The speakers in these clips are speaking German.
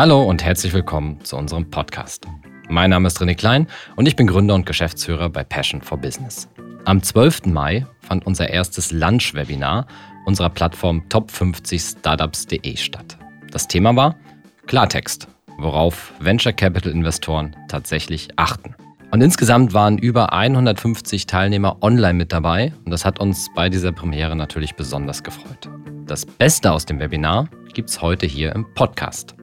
Hallo und herzlich willkommen zu unserem Podcast. Mein Name ist René Klein und ich bin Gründer und Geschäftsführer bei Passion for Business. Am 12. Mai fand unser erstes Lunch-Webinar unserer Plattform top50startups.de statt. Das Thema war Klartext, worauf Venture Capital Investoren tatsächlich achten. Und insgesamt waren über 150 Teilnehmer online mit dabei und das hat uns bei dieser Premiere natürlich besonders gefreut. Das Beste aus dem Webinar gibt es heute hier im Podcast.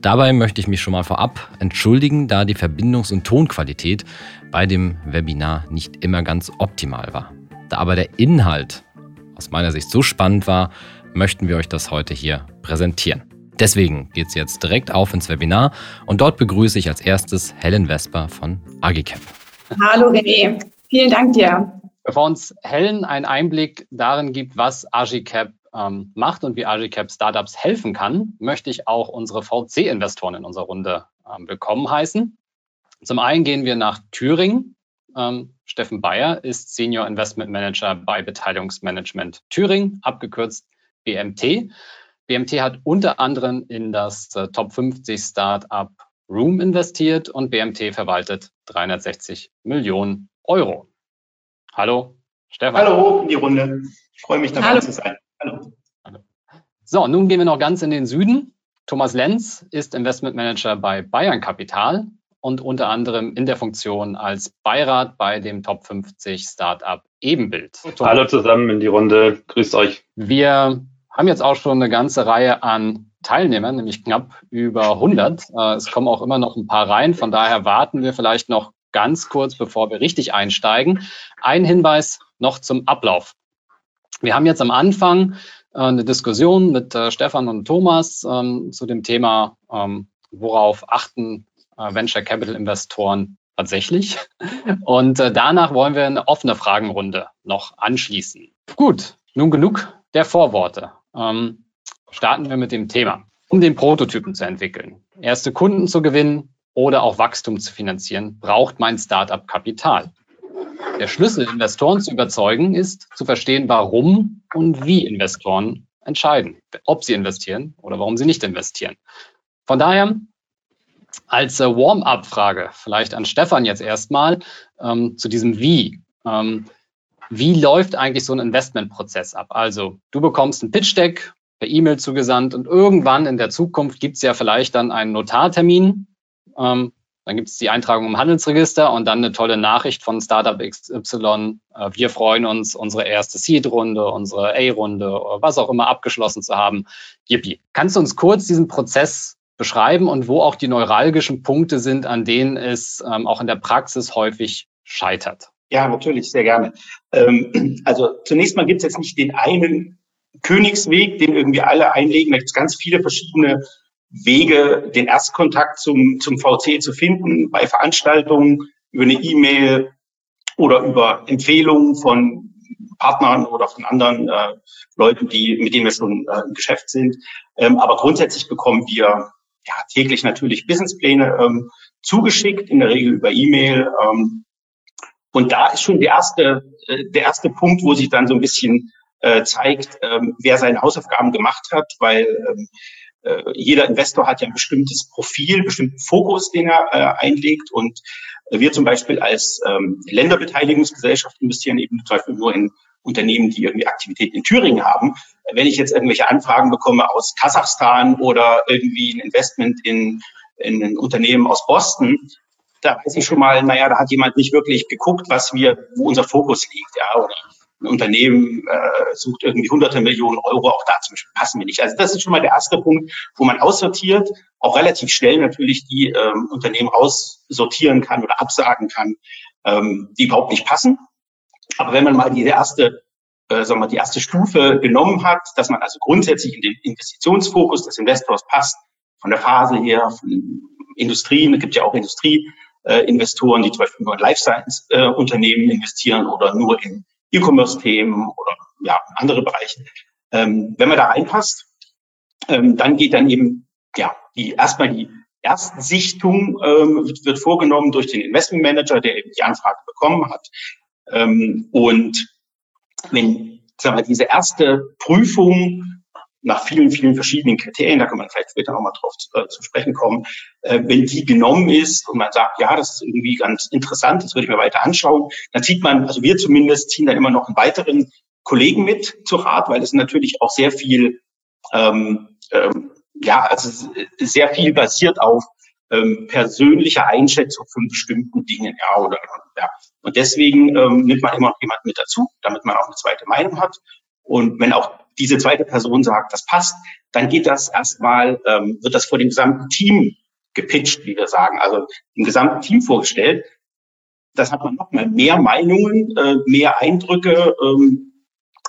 Dabei möchte ich mich schon mal vorab entschuldigen, da die Verbindungs- und Tonqualität bei dem Webinar nicht immer ganz optimal war. Da aber der Inhalt aus meiner Sicht so spannend war, möchten wir euch das heute hier präsentieren. Deswegen geht es jetzt direkt auf ins Webinar und dort begrüße ich als erstes Helen Vesper von Agicap. Hallo René, vielen Dank dir. Bevor uns Helen einen Einblick darin gibt, was Agicap ähm, macht und wie Agicap Startups helfen kann, möchte ich auch unsere VC-Investoren in unserer Runde ähm, willkommen heißen. Zum einen gehen wir nach Thüringen. Ähm, Steffen Bayer ist Senior Investment Manager bei Beteiligungsmanagement Thüringen, abgekürzt BMT. BMT hat unter anderem in das äh, Top 50 Startup Room investiert und BMT verwaltet 360 Millionen Euro. Hallo, Stefan. Hallo in die Runde. Ich freue mich dabei Hallo. zu sein. Hallo. So, nun gehen wir noch ganz in den Süden. Thomas Lenz ist Investment Manager bei Bayern Kapital und unter anderem in der Funktion als Beirat bei dem Top 50 Startup Ebenbild. Thomas. Hallo zusammen in die Runde. Grüßt euch. Wir haben jetzt auch schon eine ganze Reihe an Teilnehmern, nämlich knapp über 100. Äh, es kommen auch immer noch ein paar rein. Von daher warten wir vielleicht noch ganz kurz, bevor wir richtig einsteigen. Ein Hinweis noch zum Ablauf. Wir haben jetzt am Anfang äh, eine Diskussion mit äh, Stefan und Thomas ähm, zu dem Thema, ähm, worauf achten Venture Capital Investoren tatsächlich. Und danach wollen wir eine offene Fragenrunde noch anschließen. Gut, nun genug der Vorworte ähm, starten wir mit dem Thema. Um den Prototypen zu entwickeln, erste Kunden zu gewinnen oder auch Wachstum zu finanzieren, braucht mein Startup Kapital. Der Schlüssel, Investoren zu überzeugen, ist zu verstehen, warum und wie Investoren entscheiden, ob sie investieren oder warum sie nicht investieren. Von daher als äh, Warm-up-Frage vielleicht an Stefan jetzt erstmal ähm, zu diesem Wie. Ähm, wie läuft eigentlich so ein Investmentprozess ab? Also du bekommst ein Pitch-Deck per E-Mail zugesandt und irgendwann in der Zukunft gibt es ja vielleicht dann einen Notartermin. Ähm, dann gibt es die Eintragung im Handelsregister und dann eine tolle Nachricht von Startup XY. Äh, wir freuen uns, unsere erste Seed-Runde, unsere A-Runde, was auch immer abgeschlossen zu haben. Yippie. Kannst du uns kurz diesen Prozess beschreiben und wo auch die neuralgischen Punkte sind, an denen es ähm, auch in der Praxis häufig scheitert? Ja, natürlich, sehr gerne. Ähm, also zunächst mal gibt es jetzt nicht den einen Königsweg, den irgendwie alle einlegen. Da gibt es ganz viele verschiedene Wege, den Erstkontakt zum, zum VC zu finden, bei Veranstaltungen, über eine E-Mail oder über Empfehlungen von Partnern oder von anderen äh, Leuten, die, mit denen wir schon äh, im Geschäft sind. Ähm, aber grundsätzlich bekommen wir ja, täglich natürlich Businesspläne ähm, zugeschickt, in der Regel über E-Mail. Ähm, und da ist schon der erste, äh, der erste Punkt, wo sich dann so ein bisschen äh, zeigt, ähm, wer seine Hausaufgaben gemacht hat, weil ähm, äh, jeder Investor hat ja ein bestimmtes Profil, bestimmten Fokus, den er äh, einlegt. Und wir zum Beispiel als ähm, Länderbeteiligungsgesellschaft investieren eben zum Beispiel nur in Unternehmen, die irgendwie Aktivität in Thüringen haben. Wenn ich jetzt irgendwelche Anfragen bekomme aus Kasachstan oder irgendwie ein Investment in, in ein Unternehmen aus Boston, da weiß ich schon mal, naja, da hat jemand nicht wirklich geguckt, was wir, wo unser Fokus liegt, ja, oder ein Unternehmen äh, sucht irgendwie hunderte Millionen Euro, auch da zum Beispiel passen wir nicht. Also das ist schon mal der erste Punkt, wo man aussortiert, auch relativ schnell natürlich die ähm, Unternehmen aussortieren kann oder absagen kann, ähm, die überhaupt nicht passen. Aber wenn man mal die erste, äh, sagen wir, die erste Stufe genommen hat, dass man also grundsätzlich in den Investitionsfokus des Investors passt, von der Phase her, von Industrien, es gibt ja auch Industrie, äh, die zum Beispiel nur in Life Science äh, Unternehmen investieren oder nur in E-Commerce-Themen oder ja, andere Bereiche. Ähm, wenn man da reinpasst, ähm, dann geht dann eben ja die erstmal die Erstsichtung ähm, wird, wird vorgenommen durch den Investment Manager, der eben die Anfrage bekommen hat. Ähm, und wenn sagen wir, diese erste Prüfung nach vielen, vielen verschiedenen Kriterien, da kann man vielleicht später nochmal drauf zu, äh, zu sprechen kommen, äh, wenn die genommen ist und man sagt, ja, das ist irgendwie ganz interessant, das würde ich mir weiter anschauen, dann zieht man, also wir zumindest ziehen dann immer noch einen weiteren Kollegen mit zu Rat, weil es natürlich auch sehr viel, ähm, ähm, ja, also sehr viel basiert auf ähm, persönlicher Einschätzung von bestimmten Dingen, ja, oder ja. Und deswegen ähm, nimmt man immer noch jemanden mit dazu, damit man auch eine zweite Meinung hat. Und wenn auch diese zweite Person sagt, das passt, dann geht das erstmal, ähm, wird das vor dem gesamten Team gepitcht, wie wir sagen, also im gesamten Team vorgestellt. Das hat man nochmal mehr Meinungen, äh, mehr Eindrücke, ähm,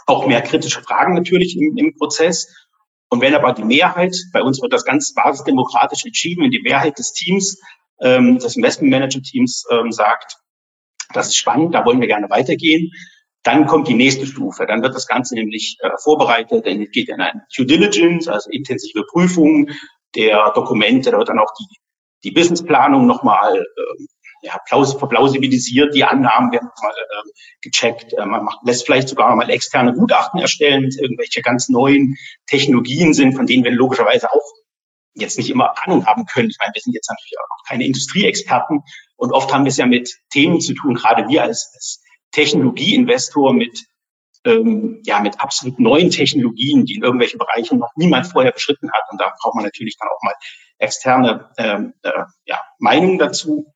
auch mehr kritische Fragen natürlich im, im Prozess. Und wenn aber die Mehrheit, bei uns wird das ganz basisdemokratisch entschieden, wenn die Mehrheit des Teams, ähm, des Investmentmanager-Teams ähm, sagt, das ist spannend, da wollen wir gerne weitergehen, dann kommt die nächste Stufe. Dann wird das Ganze nämlich äh, vorbereitet, dann geht in eine Due Diligence, also intensive Prüfung der Dokumente, da wird dann auch die, die Businessplanung nochmal äh, ja, verplausibilisiert, die Annahmen werden mal äh, gecheckt, äh, man macht, lässt vielleicht sogar mal externe Gutachten erstellen, wenn es irgendwelche ganz neuen Technologien sind, von denen wir logischerweise auch jetzt nicht immer Ahnung haben können. Ich meine, wir sind jetzt natürlich auch keine Industrieexperten. Und oft haben wir es ja mit Themen zu tun, gerade wir als, als Technologieinvestor mit ähm, ja mit absolut neuen Technologien, die in irgendwelchen Bereichen noch niemand vorher beschritten hat. Und da braucht man natürlich dann auch mal externe ähm, äh, ja, Meinungen dazu.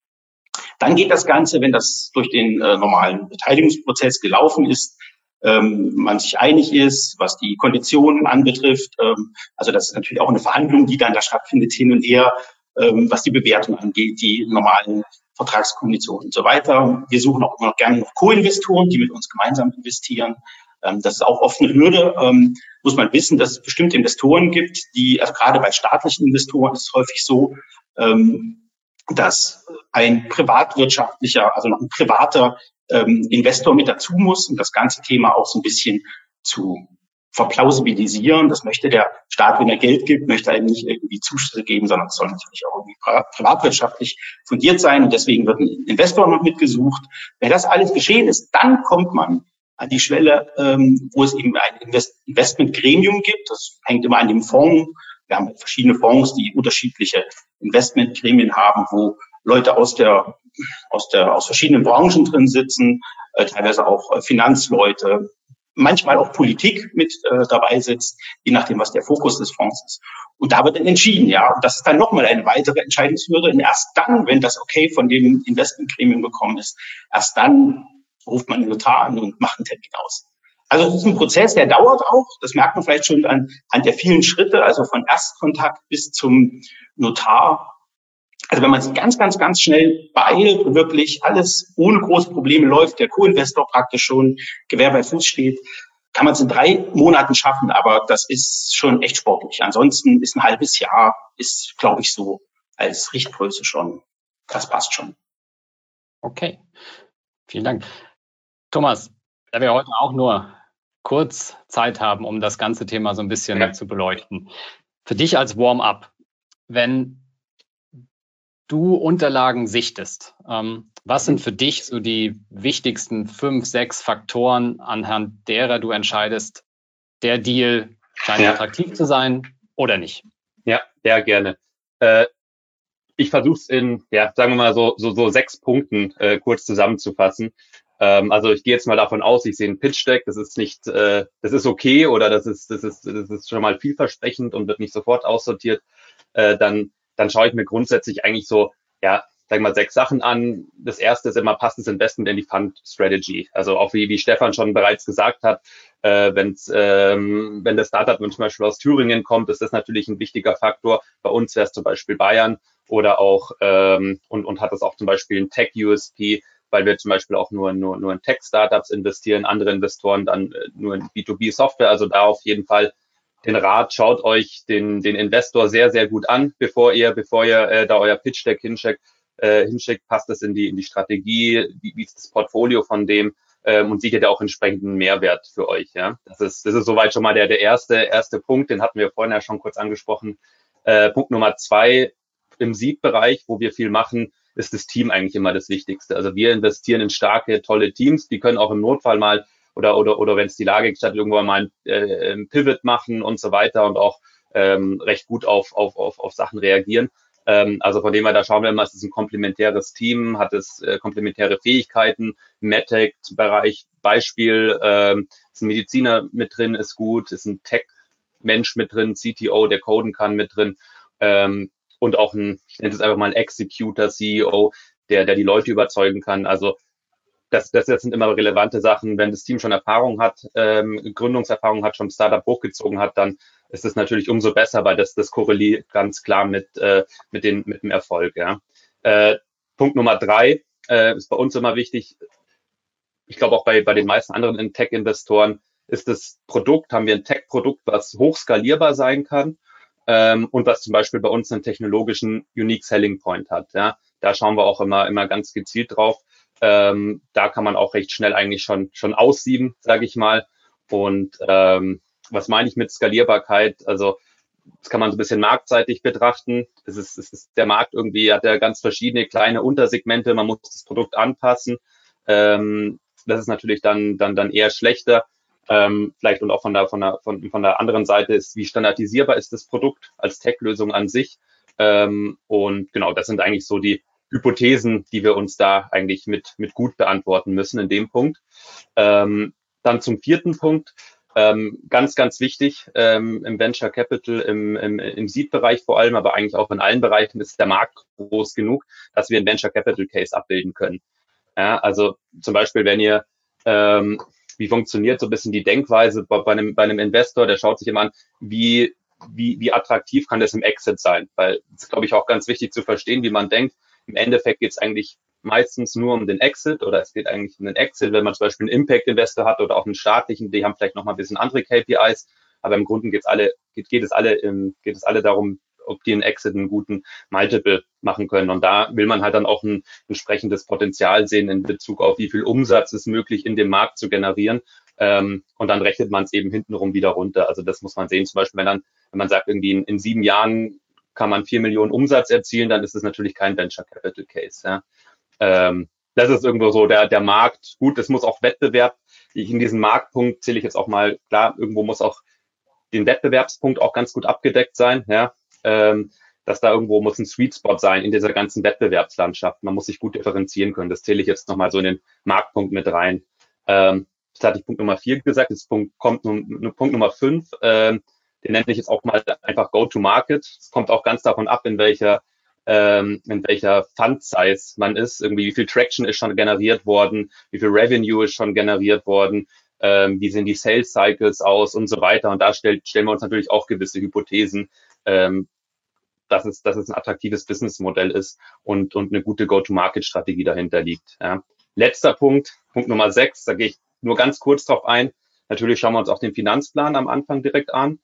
Dann geht das Ganze, wenn das durch den äh, normalen Beteiligungsprozess gelaufen ist, ähm, man sich einig ist, was die Konditionen anbetrifft. Ähm, also das ist natürlich auch eine Verhandlung, die dann da stattfindet hin und her, ähm, was die Bewertung angeht, die normalen Vertragskonditionen und so weiter. Wir suchen auch immer noch gerne noch Co-Investoren, die mit uns gemeinsam investieren. Ähm, das ist auch oft eine Hürde. Ähm, muss man wissen, dass es bestimmte Investoren gibt, die, also gerade bei staatlichen Investoren ist es häufig so, ähm, dass ein privatwirtschaftlicher, also noch ein privater Investor mit dazu muss, um das ganze Thema auch so ein bisschen zu verplausibilisieren. Das möchte der Staat, wenn er Geld gibt, möchte er eben nicht irgendwie Zuschüsse geben, sondern es soll natürlich auch irgendwie privatwirtschaftlich fundiert sein. Und deswegen wird ein Investor noch mitgesucht. Wenn das alles geschehen ist, dann kommt man an die Schwelle, ähm, wo es eben ein Invest Investmentgremium gibt. Das hängt immer an dem Fonds wir haben verschiedene Fonds, die unterschiedliche Investmentgremien haben, wo Leute aus der, aus der, aus verschiedenen Branchen drin sitzen, äh, teilweise auch äh, Finanzleute, manchmal auch Politik mit äh, dabei sitzt, je nachdem, was der Fokus des Fonds ist. Und da wird dann entschieden, ja. Und das ist dann nochmal eine weitere Entscheidungshürde. Und erst dann, wenn das okay von dem Investmentgremium bekommen ist, erst dann ruft man den Notar an und macht einen Termin aus. Also es ist ein Prozess, der dauert auch. Das merkt man vielleicht schon an, an der vielen Schritte, also von Erstkontakt bis zum Notar. Also wenn man sich ganz, ganz, ganz schnell beeilt und wirklich alles ohne große Probleme läuft, der Co-Investor praktisch schon Gewehr bei Fuß steht, kann man es in drei Monaten schaffen, aber das ist schon echt sportlich. Ansonsten ist ein halbes Jahr, ist, glaube ich, so als Richtgröße schon, das passt schon. Okay, vielen Dank. Thomas, da wir heute auch nur kurz Zeit haben, um das ganze Thema so ein bisschen ja. zu beleuchten. Für dich als Warm-up, wenn du Unterlagen sichtest, ähm, was sind für dich so die wichtigsten fünf, sechs Faktoren, anhand derer du entscheidest, der Deal scheint ja. attraktiv zu sein oder nicht? Ja, sehr gerne. Äh, ich versuche es in, ja, sagen wir mal so, so, so sechs Punkten äh, kurz zusammenzufassen. Ähm, also ich gehe jetzt mal davon aus, ich sehe ein Pitch-Deck, das ist nicht, äh, das ist okay oder das ist, das ist, das ist schon mal vielversprechend und wird nicht sofort aussortiert, äh, dann, dann schaue ich mir grundsätzlich eigentlich so, ja, wir mal sechs Sachen an. Das erste ist immer, passt das Investment in die Fund Strategy? Also auch wie, wie Stefan schon bereits gesagt hat, äh, wenn's, ähm, wenn das Startup zum Beispiel aus Thüringen kommt, ist das natürlich ein wichtiger Faktor. Bei uns wäre es zum Beispiel Bayern oder auch ähm, und, und hat das auch zum Beispiel ein Tech-USP, weil wir zum Beispiel auch nur, nur, nur in Tech-Startups investieren, andere Investoren dann äh, nur in B2B-Software. Also da auf jeden Fall den Rat, schaut euch den, den Investor sehr, sehr gut an, bevor ihr, bevor ihr äh, da euer Pitch-Deck hinschickt, äh, hinschickt, passt das in die, in die Strategie, wie, wie ist das Portfolio von dem ähm, und sichert ja auch entsprechenden Mehrwert für euch. Ja? Das ist, das ist soweit schon mal der, der erste, erste Punkt, den hatten wir vorhin ja schon kurz angesprochen. Äh, Punkt Nummer zwei im Siegbereich, wo wir viel machen, ist das Team eigentlich immer das Wichtigste. Also wir investieren in starke, tolle Teams, die können auch im Notfall mal oder oder oder wenn es die Lage gestattet, irgendwann mal ein, äh, Pivot machen und so weiter und auch ähm, recht gut auf, auf, auf, auf Sachen reagieren. Ähm, also von dem her, da schauen wir mal, es ist ein komplementäres Team, hat es äh, komplementäre Fähigkeiten, MedTech-Bereich, Beispiel, ähm, ist ein Mediziner mit drin, ist gut, ist ein Tech-Mensch mit drin, CTO, der coden kann mit drin ähm, und auch ein, ich nenne es einfach mal ein Executor, CEO, der, der die Leute überzeugen kann. Also das, das, das sind immer relevante Sachen. Wenn das Team schon Erfahrung hat, ähm, Gründungserfahrung hat, schon Startup hochgezogen hat, dann ist es natürlich umso besser, weil das, das korreliert ganz klar mit, äh, mit, den, mit dem Erfolg. Ja. Äh, Punkt Nummer drei äh, ist bei uns immer wichtig. Ich glaube auch bei, bei den meisten anderen Tech-Investoren ist das Produkt, haben wir ein Tech-Produkt, was hochskalierbar sein kann ähm, und was zum Beispiel bei uns einen technologischen Unique Selling Point hat. Ja. Da schauen wir auch immer, immer ganz gezielt drauf. Ähm, da kann man auch recht schnell eigentlich schon, schon aussieben, sage ich mal. Und ähm, was meine ich mit Skalierbarkeit? Also das kann man so ein bisschen marktseitig betrachten. Es ist, es ist der Markt irgendwie, hat ja ganz verschiedene kleine Untersegmente. Man muss das Produkt anpassen. Ähm, das ist natürlich dann, dann, dann eher schlechter. Ähm, vielleicht und auch von der, von, der, von, von der anderen Seite ist, wie standardisierbar ist das Produkt als Tech-Lösung an sich. Ähm, und genau, das sind eigentlich so die Hypothesen, die wir uns da eigentlich mit, mit gut beantworten müssen in dem Punkt. Ähm, dann zum vierten Punkt. Ähm, ganz, ganz wichtig ähm, im Venture Capital, im, im, im Seed-Bereich vor allem, aber eigentlich auch in allen Bereichen ist der Markt groß genug, dass wir einen Venture Capital Case abbilden können. Ja, also zum Beispiel, wenn ihr, ähm, wie funktioniert so ein bisschen die Denkweise bei, bei, einem, bei einem Investor, der schaut sich immer an, wie, wie, wie attraktiv kann das im Exit sein? Weil es glaube ich, auch ganz wichtig zu verstehen, wie man denkt. Im Endeffekt geht es eigentlich meistens nur um den Exit oder es geht eigentlich um den Exit, wenn man zum Beispiel einen Impact-Investor hat oder auch einen staatlichen, die haben vielleicht noch mal ein bisschen andere KPIs, aber im Grunde geht's alle, geht, geht es alle, geht es alle darum, ob die einen Exit einen guten Multiple machen können. Und da will man halt dann auch ein entsprechendes Potenzial sehen in Bezug auf, wie viel Umsatz ist möglich in dem Markt zu generieren. Ähm, und dann rechnet man es eben hintenrum wieder runter. Also das muss man sehen. Zum Beispiel, wenn dann, wenn man sagt, irgendwie in, in sieben Jahren kann man vier Millionen Umsatz erzielen, dann ist es natürlich kein Venture Capital Case. Ja ähm, das ist irgendwo so der, der Markt. Gut, es muss auch Wettbewerb. In diesen Marktpunkt zähle ich jetzt auch mal, klar, irgendwo muss auch den Wettbewerbspunkt auch ganz gut abgedeckt sein, ja. Ähm, dass da irgendwo muss ein Sweet Spot sein in dieser ganzen Wettbewerbslandschaft. Man muss sich gut differenzieren können. Das zähle ich jetzt nochmal so in den Marktpunkt mit rein. Ähm, das hatte ich Punkt Nummer vier gesagt. Jetzt Punkt, kommt nun, Punkt Nummer fünf. Ähm, den nenne ich jetzt auch mal einfach Go-to-Market. Es kommt auch ganz davon ab, in welcher ähm, in welcher Fund-Size man ist, irgendwie wie viel Traction ist schon generiert worden, wie viel Revenue ist schon generiert worden, ähm, wie sehen die Sales Cycles aus und so weiter. Und da stellt, stellen wir uns natürlich auch gewisse Hypothesen, ähm, dass es, dass es ein attraktives Businessmodell ist und, und eine gute Go-to-Market-Strategie dahinter liegt. Ja. Letzter Punkt, Punkt Nummer sechs, da gehe ich nur ganz kurz drauf ein. Natürlich schauen wir uns auch den Finanzplan am Anfang direkt an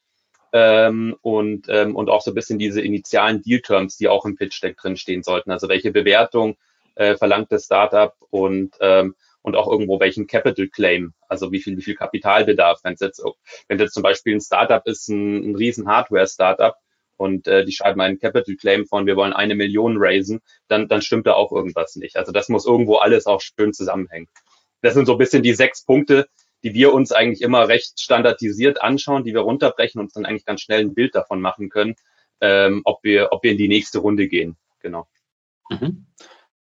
ähm, und, ähm, und auch so ein bisschen diese initialen Deal-Terms, die auch im Pitch-Deck drin stehen sollten. Also welche Bewertung äh, verlangt das Startup und, ähm, und auch irgendwo welchen Capital Claim, also wie viel, wie viel Kapitalbedarf. Wenn es jetzt, wenn jetzt zum Beispiel ein Startup ist, ein, ein riesen Hardware-Startup, und äh, die schreiben einen Capital Claim von, wir wollen eine Million raisen, dann, dann stimmt da auch irgendwas nicht. Also das muss irgendwo alles auch schön zusammenhängen. Das sind so ein bisschen die sechs Punkte, die wir uns eigentlich immer recht standardisiert anschauen, die wir runterbrechen und uns dann eigentlich ganz schnell ein Bild davon machen können, ähm, ob wir, ob wir in die nächste Runde gehen. Genau. Mhm.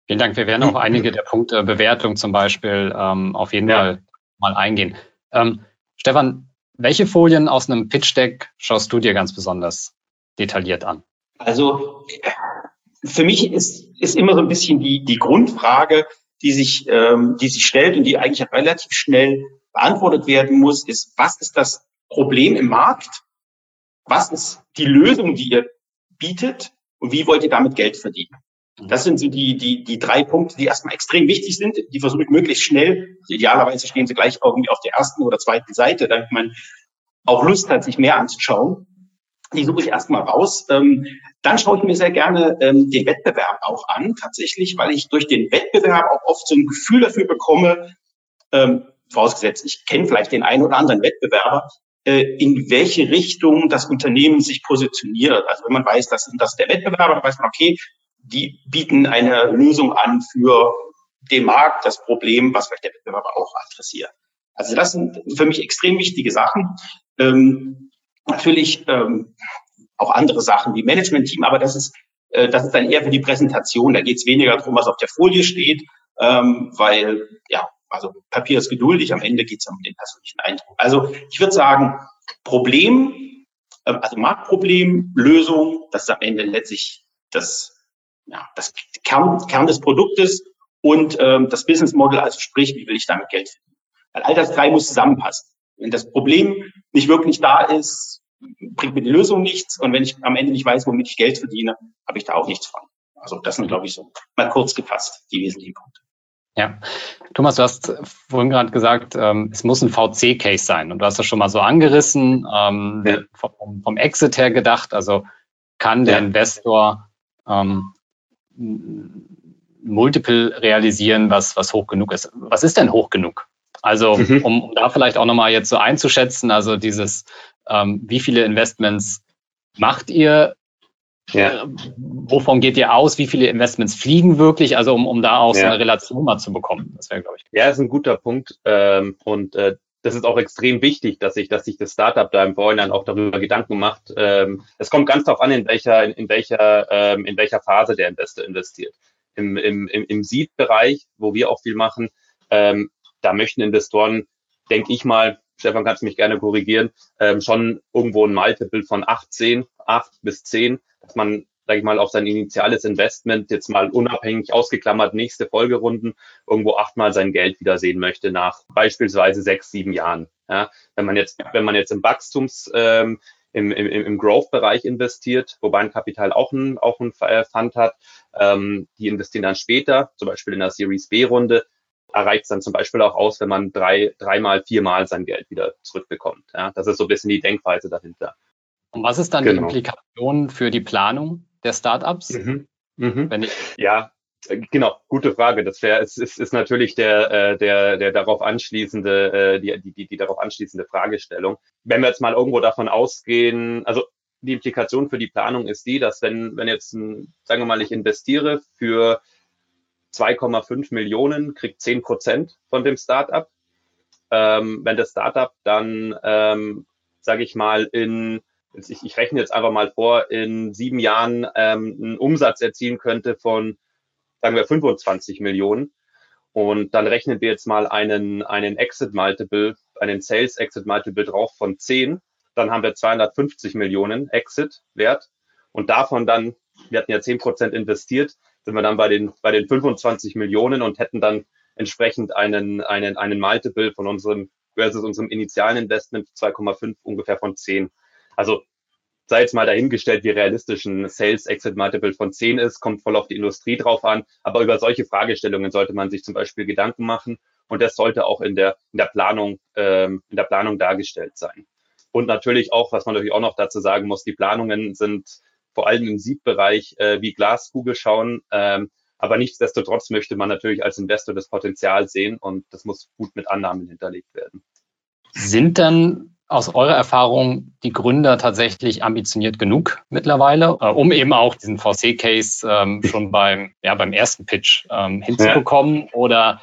Vielen Dank. Wir werden auch einige der Punkte Bewertung zum Beispiel ähm, auf jeden ja. Fall mal eingehen. Ähm, Stefan, welche Folien aus einem Pitch Deck schaust du dir ganz besonders detailliert an? Also für mich ist, ist immer so ein bisschen die, die Grundfrage, die sich, ähm, die sich stellt und die eigentlich relativ schnell beantwortet werden muss, ist, was ist das Problem im Markt? Was ist die Lösung, die ihr bietet? Und wie wollt ihr damit Geld verdienen? Das sind so die, die, die drei Punkte, die erstmal extrem wichtig sind. Die versuche ich möglichst schnell, also idealerweise stehen sie gleich irgendwie auf der ersten oder zweiten Seite, damit man auch Lust hat, sich mehr anzuschauen. Die suche ich erstmal raus. Ähm, dann schaue ich mir sehr gerne ähm, den Wettbewerb auch an, tatsächlich, weil ich durch den Wettbewerb auch oft so ein Gefühl dafür bekomme, ähm, vorausgesetzt, ich kenne vielleicht den einen oder anderen Wettbewerber, äh, in welche Richtung das Unternehmen sich positioniert. Also wenn man weiß, das ist, das der Wettbewerber, dann weiß man, okay, die bieten eine Lösung an für den Markt, das Problem, was vielleicht der Wettbewerber auch adressiert. Also das sind für mich extrem wichtige Sachen. Ähm, natürlich ähm, auch andere Sachen wie Management-Team, aber das ist, äh, das ist dann eher für die Präsentation. Da geht es weniger darum, was auf der Folie steht, ähm, weil ja, also Papier ist geduldig, am Ende geht es um den persönlichen Eindruck. Also ich würde sagen, Problem, äh, also Marktproblem, Lösung, das ist am Ende letztlich das, ja, das Kern, Kern des Produktes und ähm, das Business Model, also sprich, wie will ich damit Geld verdienen. Weil all das drei muss zusammenpassen. Wenn das Problem nicht wirklich da ist, bringt mir die Lösung nichts. Und wenn ich am Ende nicht weiß, womit ich Geld verdiene, habe ich da auch nichts von. Also das sind, glaube ich, so mal kurz gefasst die wesentlichen Punkte. Ja, Thomas, du hast vorhin gerade gesagt, ähm, es muss ein VC-Case sein und du hast das schon mal so angerissen, ähm, ja. vom, vom, Exit her gedacht. Also kann der ja. Investor ähm, Multiple realisieren, was, was hoch genug ist. Was ist denn hoch genug? Also mhm. um, um da vielleicht auch nochmal jetzt so einzuschätzen, also dieses, ähm, wie viele Investments macht ihr? Ja. Äh, wovon geht ihr aus? Wie viele Investments fliegen wirklich? Also um, um da auch ja. so eine Relation mal zu bekommen. Das wäre, glaube ich. Ja, ist ein guter Punkt. Ähm, und äh, das ist auch extrem wichtig, dass sich, dass sich das Startup da im Vorhinein auch darüber Gedanken macht. Ähm, es kommt ganz darauf an, in welcher, in, in welcher, ähm, in welcher Phase der Investor investiert. Im, im, im, im Seed-Bereich, wo wir auch viel machen, ähm, da möchten Investoren, denke ich mal, Stefan kannst mich gerne korrigieren, ähm, schon irgendwo ein Multiple von 8, 10, 8 bis 10, dass man, sage ich mal, auf sein initiales Investment jetzt mal unabhängig ausgeklammert nächste Folgerunden irgendwo achtmal sein Geld wiedersehen möchte nach beispielsweise sechs, sieben Jahren. Ja, wenn man jetzt, wenn man jetzt im Wachstums ähm, im, im, im Growth-Bereich investiert, wobei ein Kapital auch ein, auch ein Fund hat. Ähm, die investieren dann später, zum Beispiel in der Series B-Runde, erreicht es dann zum Beispiel auch aus, wenn man drei, dreimal, viermal sein Geld wieder zurückbekommt. Ja, das ist so ein bisschen die Denkweise dahinter. Und was ist dann genau. die Implikation für die Planung der Startups? Mhm. Mhm. Wenn ich ja, genau, gute Frage. Das wäre, es ist, ist natürlich der, äh, der, der darauf anschließende, äh, die, die, die, die darauf anschließende Fragestellung. Wenn wir jetzt mal irgendwo davon ausgehen, also die Implikation für die Planung ist die, dass wenn, wenn jetzt, ein, sagen wir mal, ich investiere für 2,5 Millionen, kriegt 10 Prozent von dem Startup. Ähm, wenn das Startup dann, ähm, sage ich mal, in, ich, ich rechne jetzt einfach mal vor, in sieben Jahren ähm, einen Umsatz erzielen könnte von, sagen wir, 25 Millionen. Und dann rechnen wir jetzt mal einen, einen Exit Multiple, einen Sales Exit Multiple drauf von 10. Dann haben wir 250 Millionen Exit Wert. Und davon dann, wir hatten ja 10 Prozent investiert, sind wir dann bei den, bei den 25 Millionen und hätten dann entsprechend einen, einen, einen Multiple von unserem versus unserem initialen Investment 2,5 ungefähr von 10. Also sei jetzt mal dahingestellt, wie realistisch ein Sales Exit Multiple von 10 ist, kommt voll auf die Industrie drauf an. Aber über solche Fragestellungen sollte man sich zum Beispiel Gedanken machen und das sollte auch in der, in der Planung, ähm, in der Planung dargestellt sein. Und natürlich auch, was man natürlich auch noch dazu sagen muss, die Planungen sind vor allem im Siebbereich äh, wie Glaskugel schauen. Ähm, aber nichtsdestotrotz möchte man natürlich als Investor das Potenzial sehen und das muss gut mit Annahmen hinterlegt werden. Sind dann aus eurer Erfahrung die Gründer tatsächlich ambitioniert genug mittlerweile, äh, um eben auch diesen VC-Case ähm, schon beim, ja, beim ersten Pitch ähm, hinzubekommen? Ja. Oder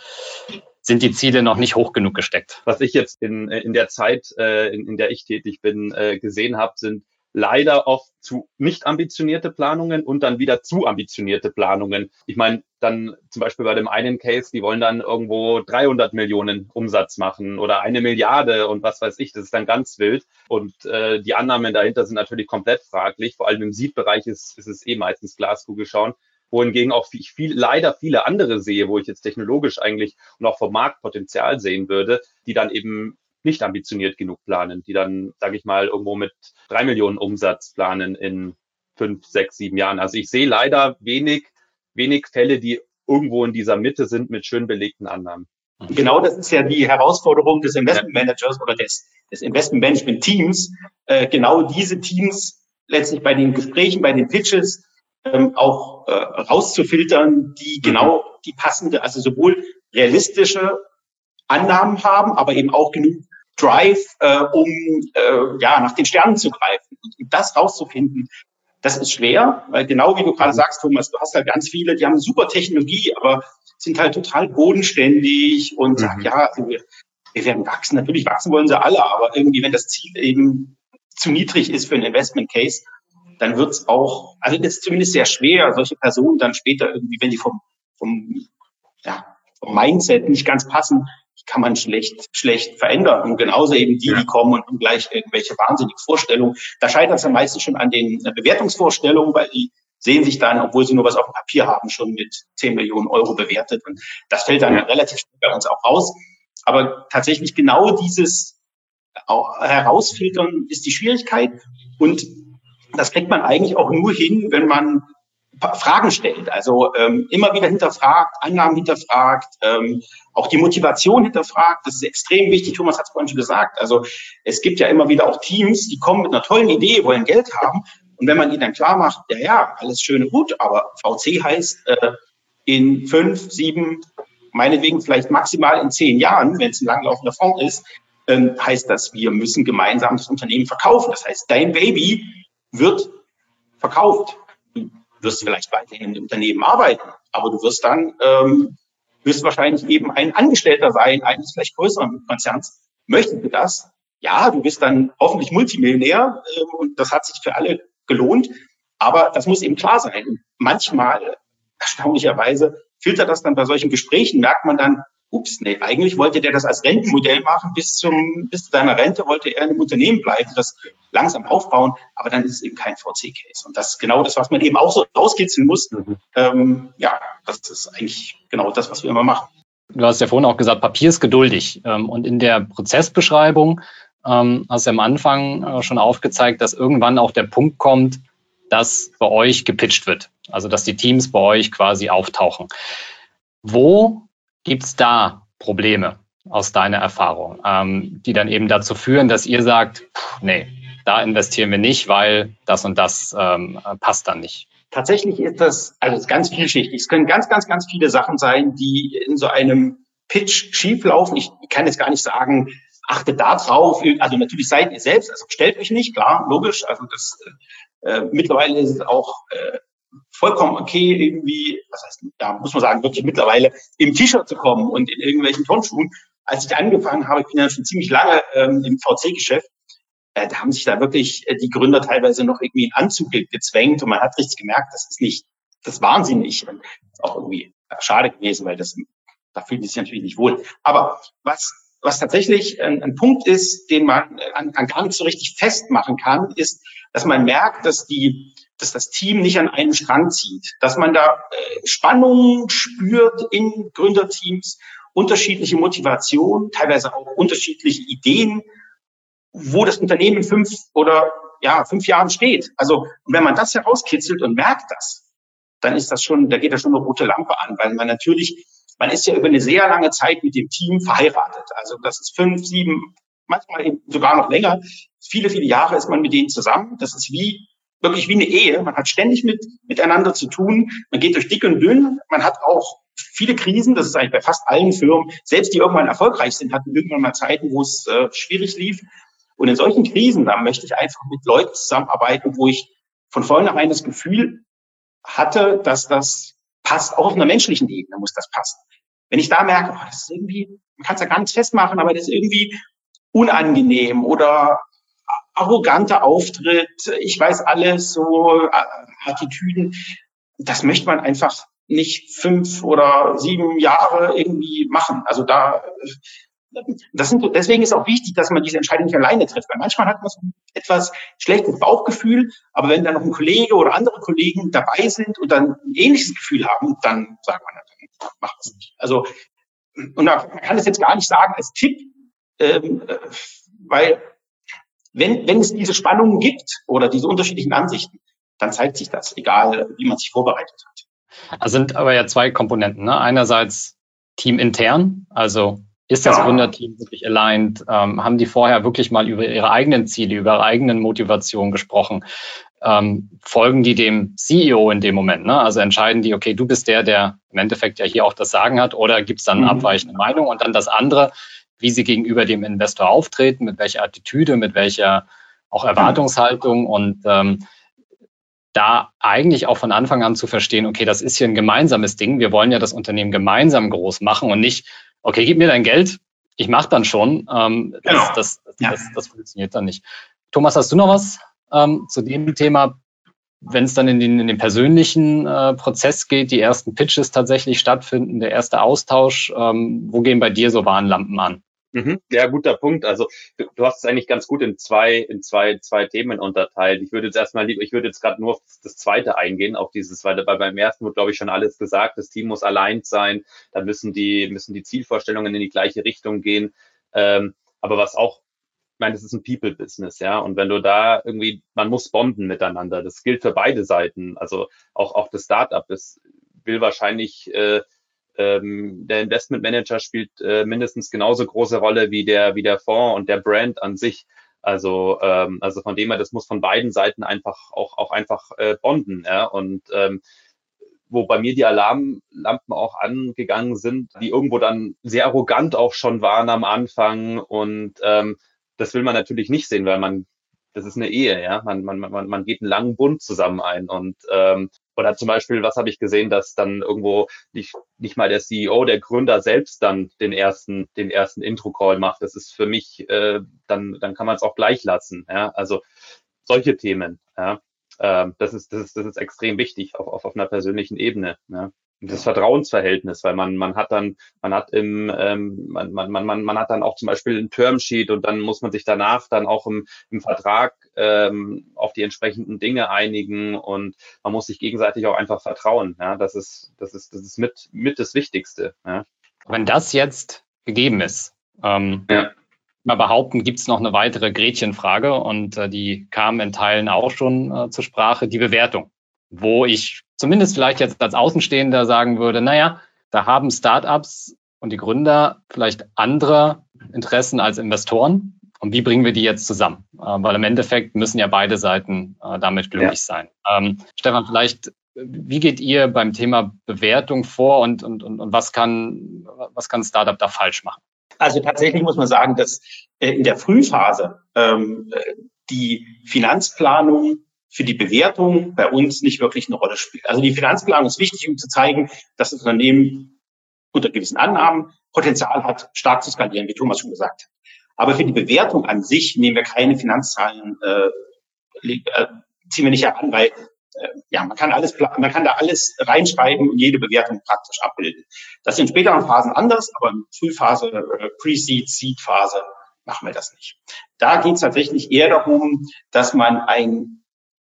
sind die Ziele noch nicht hoch genug gesteckt? Was ich jetzt in, in der Zeit, äh, in, in der ich tätig bin, äh, gesehen habe, sind leider oft zu nicht ambitionierte Planungen und dann wieder zu ambitionierte Planungen. Ich meine, dann zum Beispiel bei dem einen Case, die wollen dann irgendwo 300 Millionen Umsatz machen oder eine Milliarde und was weiß ich, das ist dann ganz wild. Und äh, die Annahmen dahinter sind natürlich komplett fraglich. Vor allem im Seed-Bereich ist, ist es eh meistens Glaskugel schauen wohingegen auch viel, viel, leider viele andere sehe, wo ich jetzt technologisch eigentlich und auch vom Marktpotenzial sehen würde, die dann eben nicht ambitioniert genug planen, die dann, sage ich mal, irgendwo mit drei Millionen Umsatz planen in fünf, sechs, sieben Jahren. Also ich sehe leider wenig, wenig Fälle, die irgendwo in dieser Mitte sind mit schön belegten Annahmen. Genau, das ist ja die Herausforderung des Investment Managers oder des, des Investment Management Teams, äh, genau diese Teams letztlich bei den Gesprächen, bei den Pitches ähm, auch äh, rauszufiltern, die genau mhm. die passende, also sowohl realistische Annahmen haben, aber eben auch genug Drive, äh, um äh, ja nach den Sternen zu greifen. Und das rauszufinden, das ist schwer, weil genau wie du gerade sagst, Thomas, du hast halt ganz viele, die haben super Technologie, aber sind halt total bodenständig und mhm. sagen, ja, also wir werden wachsen. Natürlich wachsen wollen sie alle, aber irgendwie, wenn das Ziel eben zu niedrig ist für ein Investment Case, dann wird es auch, also das ist zumindest sehr schwer, solche Personen dann später irgendwie, wenn die vom, vom, ja, vom Mindset nicht ganz passen, kann man schlecht, schlecht verändern. Und genauso eben die, die kommen und haben gleich irgendwelche wahnsinnigen Vorstellungen. Da scheitert es dann meistens schon an den äh, Bewertungsvorstellungen, weil die sehen sich dann, obwohl sie nur was auf dem Papier haben, schon mit 10 Millionen Euro bewertet. Und das fällt dann ja. relativ schnell bei uns auch raus. Aber tatsächlich genau dieses auch herausfiltern ist die Schwierigkeit. Und das kriegt man eigentlich auch nur hin, wenn man Fragen stellt. Also ähm, immer wieder hinterfragt, Annahmen hinterfragt, ähm, auch die Motivation hinterfragt. Das ist extrem wichtig. Thomas hat es vorhin schon gesagt. Also es gibt ja immer wieder auch Teams, die kommen mit einer tollen Idee, wollen Geld haben. Und wenn man ihnen dann klar macht, ja, ja, alles schön und gut, aber VC heißt äh, in fünf, sieben, meinetwegen vielleicht maximal in zehn Jahren, wenn es ein langlaufender Fonds ist, ähm, heißt das, wir müssen gemeinsam das Unternehmen verkaufen. Das heißt, dein Baby wird verkauft. Du wirst vielleicht weiterhin im Unternehmen arbeiten, aber du wirst dann ähm, wirst wahrscheinlich eben ein Angestellter sein eines vielleicht größeren Konzerns. Möchtest du das? Ja, du bist dann hoffentlich Multimillionär äh, und das hat sich für alle gelohnt. Aber das muss eben klar sein. Manchmal, erstaunlicherweise, filtert das dann bei solchen Gesprächen, merkt man dann, ups, nee, eigentlich wollte der das als Rentenmodell machen, bis zum, bis zu seiner Rente wollte er in einem Unternehmen bleiben, das langsam aufbauen, aber dann ist es eben kein VC-Case. Und das ist genau das, was man eben auch so rauskitzeln muss. Mhm. Ähm, ja, das ist eigentlich genau das, was wir immer machen. Du hast ja vorhin auch gesagt, Papier ist geduldig. Ähm, und in der Prozessbeschreibung ähm, hast du am Anfang äh, schon aufgezeigt, dass irgendwann auch der Punkt kommt, dass bei euch gepitcht wird. Also dass die Teams bei euch quasi auftauchen. Wo Gibt es da Probleme aus deiner Erfahrung, ähm, die dann eben dazu führen, dass ihr sagt, pff, nee, da investieren wir nicht, weil das und das ähm, passt dann nicht? Tatsächlich ist das also ganz vielschichtig. Es können ganz, ganz, ganz viele Sachen sein, die in so einem Pitch schieflaufen. Ich kann jetzt gar nicht sagen, achtet da drauf. Also natürlich seid ihr selbst, also stellt euch nicht, klar, logisch. Also das äh, mittlerweile ist es auch äh, vollkommen okay, irgendwie, was heißt, da muss man sagen, wirklich mittlerweile im T-Shirt zu kommen und in irgendwelchen Turnschuhen. Als ich angefangen habe, ich bin ja schon ziemlich lange ähm, im VC-Geschäft, äh, da haben sich da wirklich äh, die Gründer teilweise noch irgendwie in Anzug gezwängt und man hat richtig gemerkt, das ist nicht, das waren sie. Und auch irgendwie schade gewesen, weil das, da fühlen sie sich natürlich nicht wohl. Aber was, was tatsächlich ein, ein Punkt ist, den man an, an gar nicht so richtig festmachen kann, ist, dass man merkt, dass die, dass das Team nicht an einen Strang zieht, dass man da äh, Spannungen spürt in Gründerteams, unterschiedliche Motivationen, teilweise auch unterschiedliche Ideen, wo das Unternehmen fünf oder ja, fünf Jahren steht. Also, wenn man das herauskitzelt und merkt das, dann ist das schon, da geht da schon eine rote Lampe an, weil man natürlich, man ist ja über eine sehr lange Zeit mit dem Team verheiratet. Also das ist fünf, sieben, manchmal sogar noch länger. Viele, viele Jahre ist man mit denen zusammen. Das ist wie wirklich wie eine Ehe. Man hat ständig mit, miteinander zu tun. Man geht durch dick und dünn. Man hat auch viele Krisen. Das ist eigentlich bei fast allen Firmen. Selbst die irgendwann erfolgreich sind, hatten irgendwann mal Zeiten, wo es äh, schwierig lief. Und in solchen Krisen, da möchte ich einfach mit Leuten zusammenarbeiten, wo ich von vornherein das Gefühl hatte, dass das passt. Auch auf einer menschlichen Ebene muss das passen. Wenn ich da merke, oh, das ist irgendwie, man kann es ja gar nicht festmachen, aber das ist irgendwie unangenehm oder arroganter Auftritt, ich weiß alles, so äh, Attitüden, das möchte man einfach nicht fünf oder sieben Jahre irgendwie machen. Also da, das sind, deswegen ist auch wichtig, dass man diese Entscheidung nicht alleine trifft, weil manchmal hat man so etwas schlechtes Bauchgefühl, aber wenn da noch ein Kollege oder andere Kollegen dabei sind und dann ein ähnliches Gefühl haben, dann sagt man, dann macht das nicht. Also, und man kann es jetzt gar nicht sagen als Tipp, ähm, äh, weil wenn, wenn es diese Spannungen gibt oder diese unterschiedlichen Ansichten, dann zeigt sich das, egal wie man sich vorbereitet hat. Also sind aber ja zwei Komponenten. Ne? Einerseits teamintern, also ist das ja. Gründerteam wirklich aligned? Ähm, haben die vorher wirklich mal über ihre eigenen Ziele, über ihre eigenen Motivationen gesprochen? Ähm, folgen die dem CEO in dem Moment? Ne? Also entscheiden die, okay, du bist der, der im Endeffekt ja hier auch das Sagen hat, oder gibt es dann eine mhm. abweichende Meinung? Und dann das andere, wie sie gegenüber dem Investor auftreten, mit welcher Attitüde, mit welcher auch Erwartungshaltung und ähm, da eigentlich auch von Anfang an zu verstehen, okay, das ist hier ein gemeinsames Ding. Wir wollen ja das Unternehmen gemeinsam groß machen und nicht, okay, gib mir dein Geld, ich mache dann schon, ähm, genau. das, das, ja. das, das, funktioniert dann nicht. Thomas, hast du noch was ähm, zu dem Thema? Wenn es dann in den, in den persönlichen äh, Prozess geht, die ersten Pitches tatsächlich stattfinden, der erste Austausch, ähm, wo gehen bei dir so Warnlampen an? Mhm. Ja, guter Punkt. Also du, du, hast es eigentlich ganz gut in zwei, in zwei, zwei Themen unterteilt. Ich würde jetzt erstmal lieber, ich würde jetzt gerade nur auf das zweite eingehen, auf dieses weil beim ersten wurde, glaube ich, schon alles gesagt. Das Team muss allein sein, da müssen die, müssen die Zielvorstellungen in die gleiche Richtung gehen. Ähm, aber was auch, ich meine, das ist ein People-Business, ja. Und wenn du da irgendwie, man muss bonden miteinander. Das gilt für beide Seiten. Also auch, auch das Startup, das will wahrscheinlich äh, ähm, der Investment Manager spielt äh, mindestens genauso große Rolle wie der, wie der Fonds und der Brand an sich. Also, ähm, also von dem her, das muss von beiden Seiten einfach auch, auch einfach äh, bonden. Ja? Und ähm, wo bei mir die Alarmlampen auch angegangen sind, die irgendwo dann sehr arrogant auch schon waren am Anfang. Und ähm, das will man natürlich nicht sehen, weil man, das ist eine Ehe, ja. Man, man, man, man geht einen langen Bund zusammen ein. Und ähm, oder zum Beispiel, was habe ich gesehen, dass dann irgendwo nicht, nicht mal der CEO, der Gründer selbst dann den ersten, den ersten Intro-Call macht. Das ist für mich, äh, dann, dann kann man es auch gleich lassen. Ja? Also solche Themen, ja. Äh, das, ist, das, ist, das ist extrem wichtig auf, auf, auf einer persönlichen Ebene. Ja das Vertrauensverhältnis, weil man man hat dann man hat im ähm, man, man man man hat dann auch zum Beispiel ein Termsheet und dann muss man sich danach dann auch im, im Vertrag ähm, auf die entsprechenden Dinge einigen und man muss sich gegenseitig auch einfach vertrauen. Ja, das ist das ist das ist mit mit das Wichtigste. Ja. Wenn das jetzt gegeben ist, ähm, ja. mal behaupten, gibt es noch eine weitere Gretchenfrage und äh, die kam in Teilen auch schon äh, zur Sprache, die Bewertung wo ich zumindest vielleicht jetzt als Außenstehender sagen würde, naja, da haben Startups und die Gründer vielleicht andere Interessen als Investoren. Und wie bringen wir die jetzt zusammen? Äh, weil im Endeffekt müssen ja beide Seiten äh, damit glücklich ja. sein. Ähm, Stefan, vielleicht, wie geht ihr beim Thema Bewertung vor und, und, und, und was kann, was kann Startup da falsch machen? Also tatsächlich muss man sagen, dass äh, in der Frühphase ähm, die Finanzplanung für die Bewertung bei uns nicht wirklich eine Rolle spielt. Also die Finanzplanung ist wichtig, um zu zeigen, dass das Unternehmen unter gewissen Annahmen Potenzial hat, stark zu skalieren, wie Thomas schon gesagt hat. Aber für die Bewertung an sich nehmen wir keine Finanzzahlen, äh, äh, ziehen wir nicht heran, weil äh, ja, man kann alles, man kann da alles reinschreiben und jede Bewertung praktisch abbilden. Das in späteren Phasen anders, aber in Frühphase, äh, Pre-Seed, Seed-Phase machen wir das nicht. Da geht es tatsächlich eher darum, dass man ein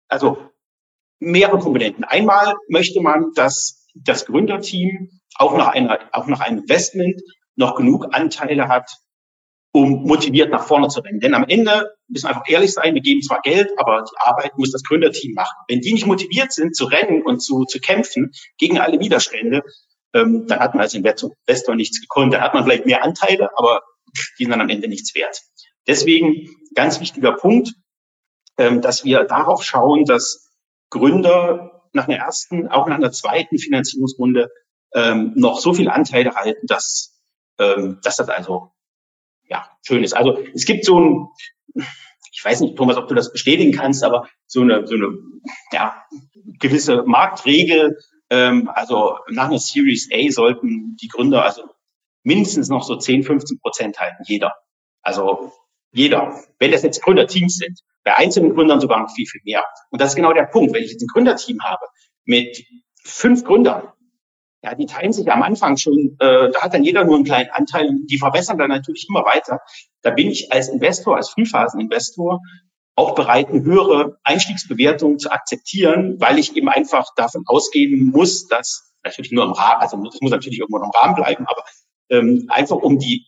also mehrere Komponenten. Einmal möchte man, dass das Gründerteam auch nach einer, auch nach einem Investment noch genug Anteile hat, um motiviert nach vorne zu rennen. Denn am Ende müssen wir einfach ehrlich sein, wir geben zwar Geld, aber die Arbeit muss das Gründerteam machen. Wenn die nicht motiviert sind zu rennen und zu, zu kämpfen gegen alle Widerstände, ähm, dann hat man als Investor nichts gekonnt. Dann hat man vielleicht mehr Anteile, aber die sind dann am Ende nichts wert. Deswegen ganz wichtiger Punkt, dass wir darauf schauen, dass Gründer nach einer ersten, auch nach einer zweiten Finanzierungsrunde ähm, noch so viel Anteile halten, dass, ähm, dass das also ja schön ist. Also es gibt so ein, ich weiß nicht, Thomas, ob du das bestätigen kannst, aber so eine, so eine ja, gewisse Marktregel, ähm, also nach einer Series A sollten die Gründer also mindestens noch so 10, 15 Prozent halten, jeder. Also jeder. Wenn das jetzt Gründerteams sind. Bei einzelnen Gründern sogar noch viel, viel mehr. Und das ist genau der Punkt. Wenn ich jetzt ein Gründerteam habe mit fünf Gründern, ja, die teilen sich am Anfang schon, äh, da hat dann jeder nur einen kleinen Anteil, die verbessern dann natürlich immer weiter. Da bin ich als Investor, als Frühphaseninvestor auch bereit, eine höhere Einstiegsbewertung zu akzeptieren, weil ich eben einfach davon ausgehen muss, dass natürlich nur im Rahmen, also das muss natürlich irgendwo im Rahmen bleiben, aber ähm, einfach um die,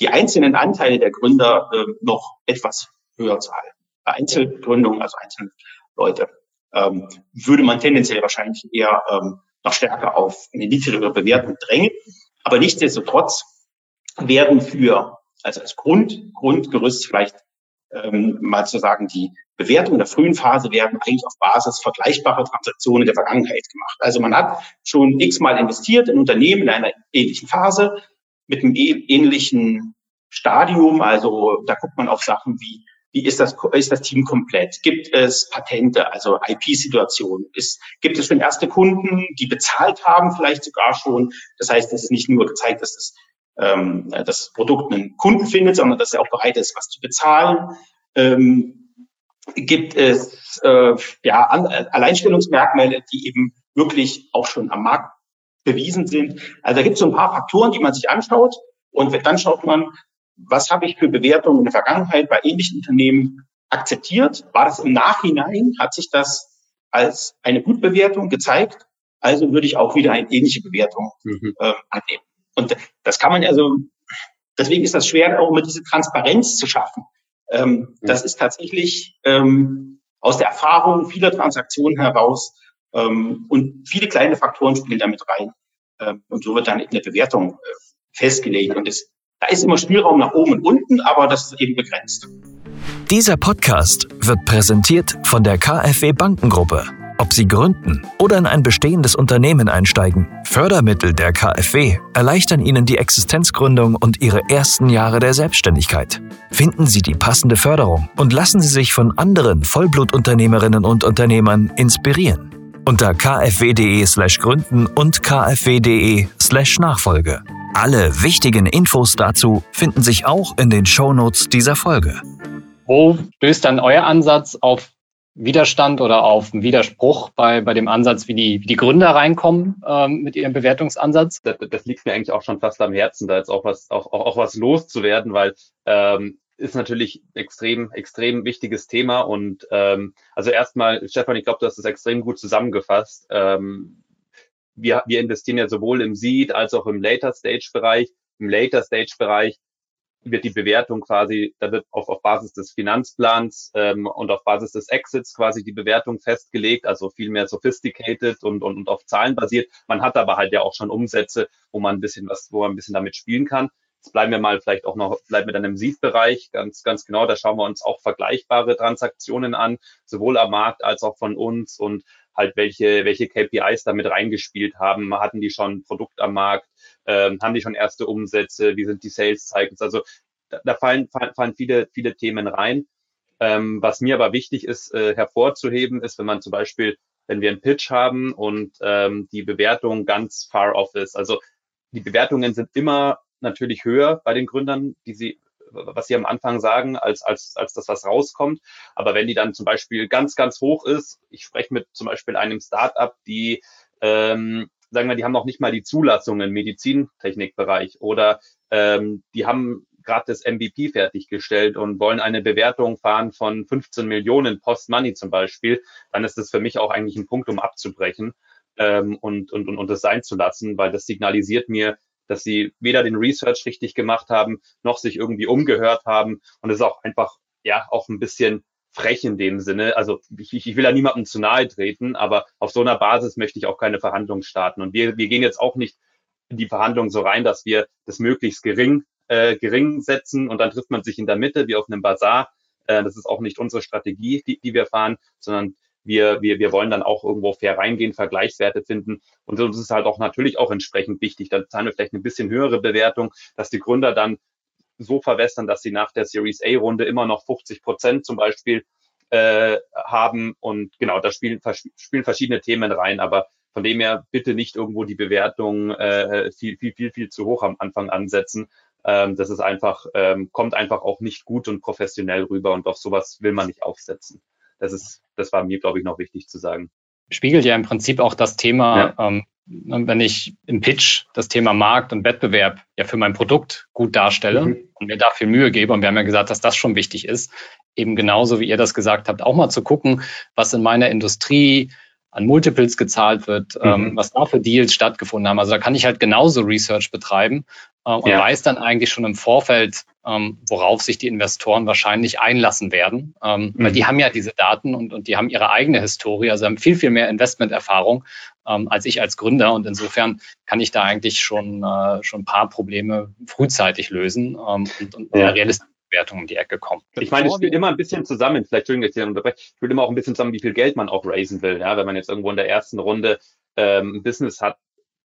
die einzelnen Anteile der Gründer äh, noch etwas höher zu halten. Einzelgründungen, also einzelne Leute, ähm, würde man tendenziell wahrscheinlich eher ähm, noch stärker auf eine niedrigere Bewertung drängen. Aber nichtsdestotrotz werden für, also als Grund, Grundgerüst vielleicht ähm, mal zu sagen, die Bewertung der frühen Phase werden eigentlich auf Basis vergleichbarer Transaktionen der Vergangenheit gemacht. Also man hat schon x-mal investiert in Unternehmen in einer ähnlichen Phase mit einem ähnlichen Stadium. Also da guckt man auf Sachen wie wie ist das, ist das Team komplett? Gibt es Patente, also IP-Situationen? gibt es schon erste Kunden, die bezahlt haben, vielleicht sogar schon? Das heißt, es ist nicht nur gezeigt, dass das ähm, das Produkt einen Kunden findet, sondern dass er auch bereit ist, was zu bezahlen. Ähm, gibt es äh, ja an, Alleinstellungsmerkmale, die eben wirklich auch schon am Markt bewiesen sind. Also da gibt es so ein paar Faktoren, die man sich anschaut und dann schaut man, was habe ich für Bewertungen in der Vergangenheit bei ähnlichen Unternehmen akzeptiert? War das im Nachhinein? Hat sich das als eine Gutbewertung gezeigt? Also würde ich auch wieder eine ähnliche Bewertung mhm. äh, annehmen. Und das kann man also, deswegen ist das schwer, auch immer diese Transparenz zu schaffen. Ähm, mhm. Das ist tatsächlich ähm, aus der Erfahrung vieler Transaktionen heraus und viele kleine Faktoren spielen damit rein. Ähm, und so wird dann in der Bewertung äh, festgelegt. Und es, da ist immer Spielraum nach oben und unten, aber das ist eben begrenzt. Dieser Podcast wird präsentiert von der KfW Bankengruppe. Ob Sie gründen oder in ein bestehendes Unternehmen einsteigen, Fördermittel der KfW erleichtern Ihnen die Existenzgründung und Ihre ersten Jahre der Selbstständigkeit. Finden Sie die passende Förderung und lassen Sie sich von anderen Vollblutunternehmerinnen und Unternehmern inspirieren. Unter kfw.de slash gründen und kfw.de slash Nachfolge. Alle wichtigen Infos dazu finden sich auch in den Shownotes dieser Folge. Wo stößt dann euer Ansatz auf Widerstand oder auf einen Widerspruch bei, bei dem Ansatz, wie die, wie die Gründer reinkommen ähm, mit ihrem Bewertungsansatz? Das, das liegt mir eigentlich auch schon fast am Herzen, da jetzt auch was, auch, auch, auch was loszuwerden, weil ähm, ist natürlich extrem, extrem wichtiges Thema. Und ähm, also erstmal, Stefan, ich glaube, du hast es extrem gut zusammengefasst. Ähm, wir, wir investieren ja sowohl im Seed als auch im Later Stage Bereich. Im Later Stage Bereich wird die Bewertung quasi, da wird auf, auf Basis des Finanzplans ähm, und auf Basis des Exits quasi die Bewertung festgelegt, also viel mehr sophisticated und, und, und auf Zahlen basiert. Man hat aber halt ja auch schon Umsätze, wo man ein bisschen was, wo man ein bisschen damit spielen kann. Jetzt bleiben wir mal vielleicht auch noch, bleiben wir dann im Seed-Bereich, ganz, ganz genau, da schauen wir uns auch vergleichbare Transaktionen an, sowohl am Markt als auch von uns und halt welche, welche KPIs damit reingespielt haben. Hatten die schon Produkt am Markt? Ähm, haben die schon erste Umsätze? Wie sind die Sales Cycles? Also da, da fallen, fallen, fallen viele, viele Themen rein. Ähm, was mir aber wichtig ist, äh, hervorzuheben, ist, wenn man zum Beispiel, wenn wir einen Pitch haben und ähm, die Bewertung ganz far off ist. Also die Bewertungen sind immer natürlich höher bei den Gründern, die sie was sie am Anfang sagen, als, als, als das, was rauskommt. Aber wenn die dann zum Beispiel ganz, ganz hoch ist, ich spreche mit zum Beispiel einem Startup, die, ähm, sagen wir, die haben noch nicht mal die Zulassung im Medizintechnikbereich oder ähm, die haben gerade das MVP fertiggestellt und wollen eine Bewertung fahren von 15 Millionen Post-Money zum Beispiel, dann ist das für mich auch eigentlich ein Punkt, um abzubrechen ähm, und, und, und, und das sein zu lassen, weil das signalisiert mir, dass sie weder den Research richtig gemacht haben, noch sich irgendwie umgehört haben. Und es ist auch einfach, ja, auch ein bisschen frech in dem Sinne. Also ich, ich will ja niemandem zu nahe treten, aber auf so einer Basis möchte ich auch keine Verhandlungen starten. Und wir, wir gehen jetzt auch nicht in die Verhandlungen so rein, dass wir das möglichst gering, äh, gering setzen und dann trifft man sich in der Mitte wie auf einem Bazar. Äh, das ist auch nicht unsere Strategie, die, die wir fahren, sondern wir, wir, wir wollen dann auch irgendwo fair reingehen, Vergleichswerte finden. Und uns ist halt auch natürlich auch entsprechend wichtig. Da zahlen wir vielleicht eine bisschen höhere Bewertung, dass die Gründer dann so verwässern, dass sie nach der Series A-Runde immer noch 50 Prozent zum Beispiel äh, haben. Und genau, da spielen, spielen verschiedene Themen rein. Aber von dem her bitte nicht irgendwo die Bewertung äh, viel, viel, viel, viel zu hoch am Anfang ansetzen. Ähm, das ist einfach, ähm, kommt einfach auch nicht gut und professionell rüber und auf sowas will man nicht aufsetzen. Das ist, das war mir, glaube ich, noch wichtig zu sagen. Spiegelt ja im Prinzip auch das Thema, ja. ähm, wenn ich im Pitch das Thema Markt und Wettbewerb ja für mein Produkt gut darstelle mhm. und mir da viel Mühe gebe, und wir haben ja gesagt, dass das schon wichtig ist, eben genauso wie ihr das gesagt habt, auch mal zu gucken, was in meiner Industrie an Multiples gezahlt wird, mhm. ähm, was da für Deals stattgefunden haben. Also da kann ich halt genauso Research betreiben äh, und ja. weiß dann eigentlich schon im Vorfeld, ähm, worauf sich die Investoren wahrscheinlich einlassen werden. Ähm, mhm. Weil die haben ja diese Daten und, und die haben ihre eigene Historie, also haben viel, viel mehr Investmenterfahrung ähm, als ich als Gründer. Und insofern kann ich da eigentlich schon, äh, schon ein paar Probleme frühzeitig lösen ähm, und, und ja. realistisch Bewertung um die Ecke kommen. Ich meine, es spielt immer ein bisschen zusammen, vielleicht Entschuldigung, dass ich unterbreche, spielt immer auch ein bisschen zusammen, wie viel Geld man auch raisen will. Ja, wenn man jetzt irgendwo in der ersten Runde ähm, ein Business hat,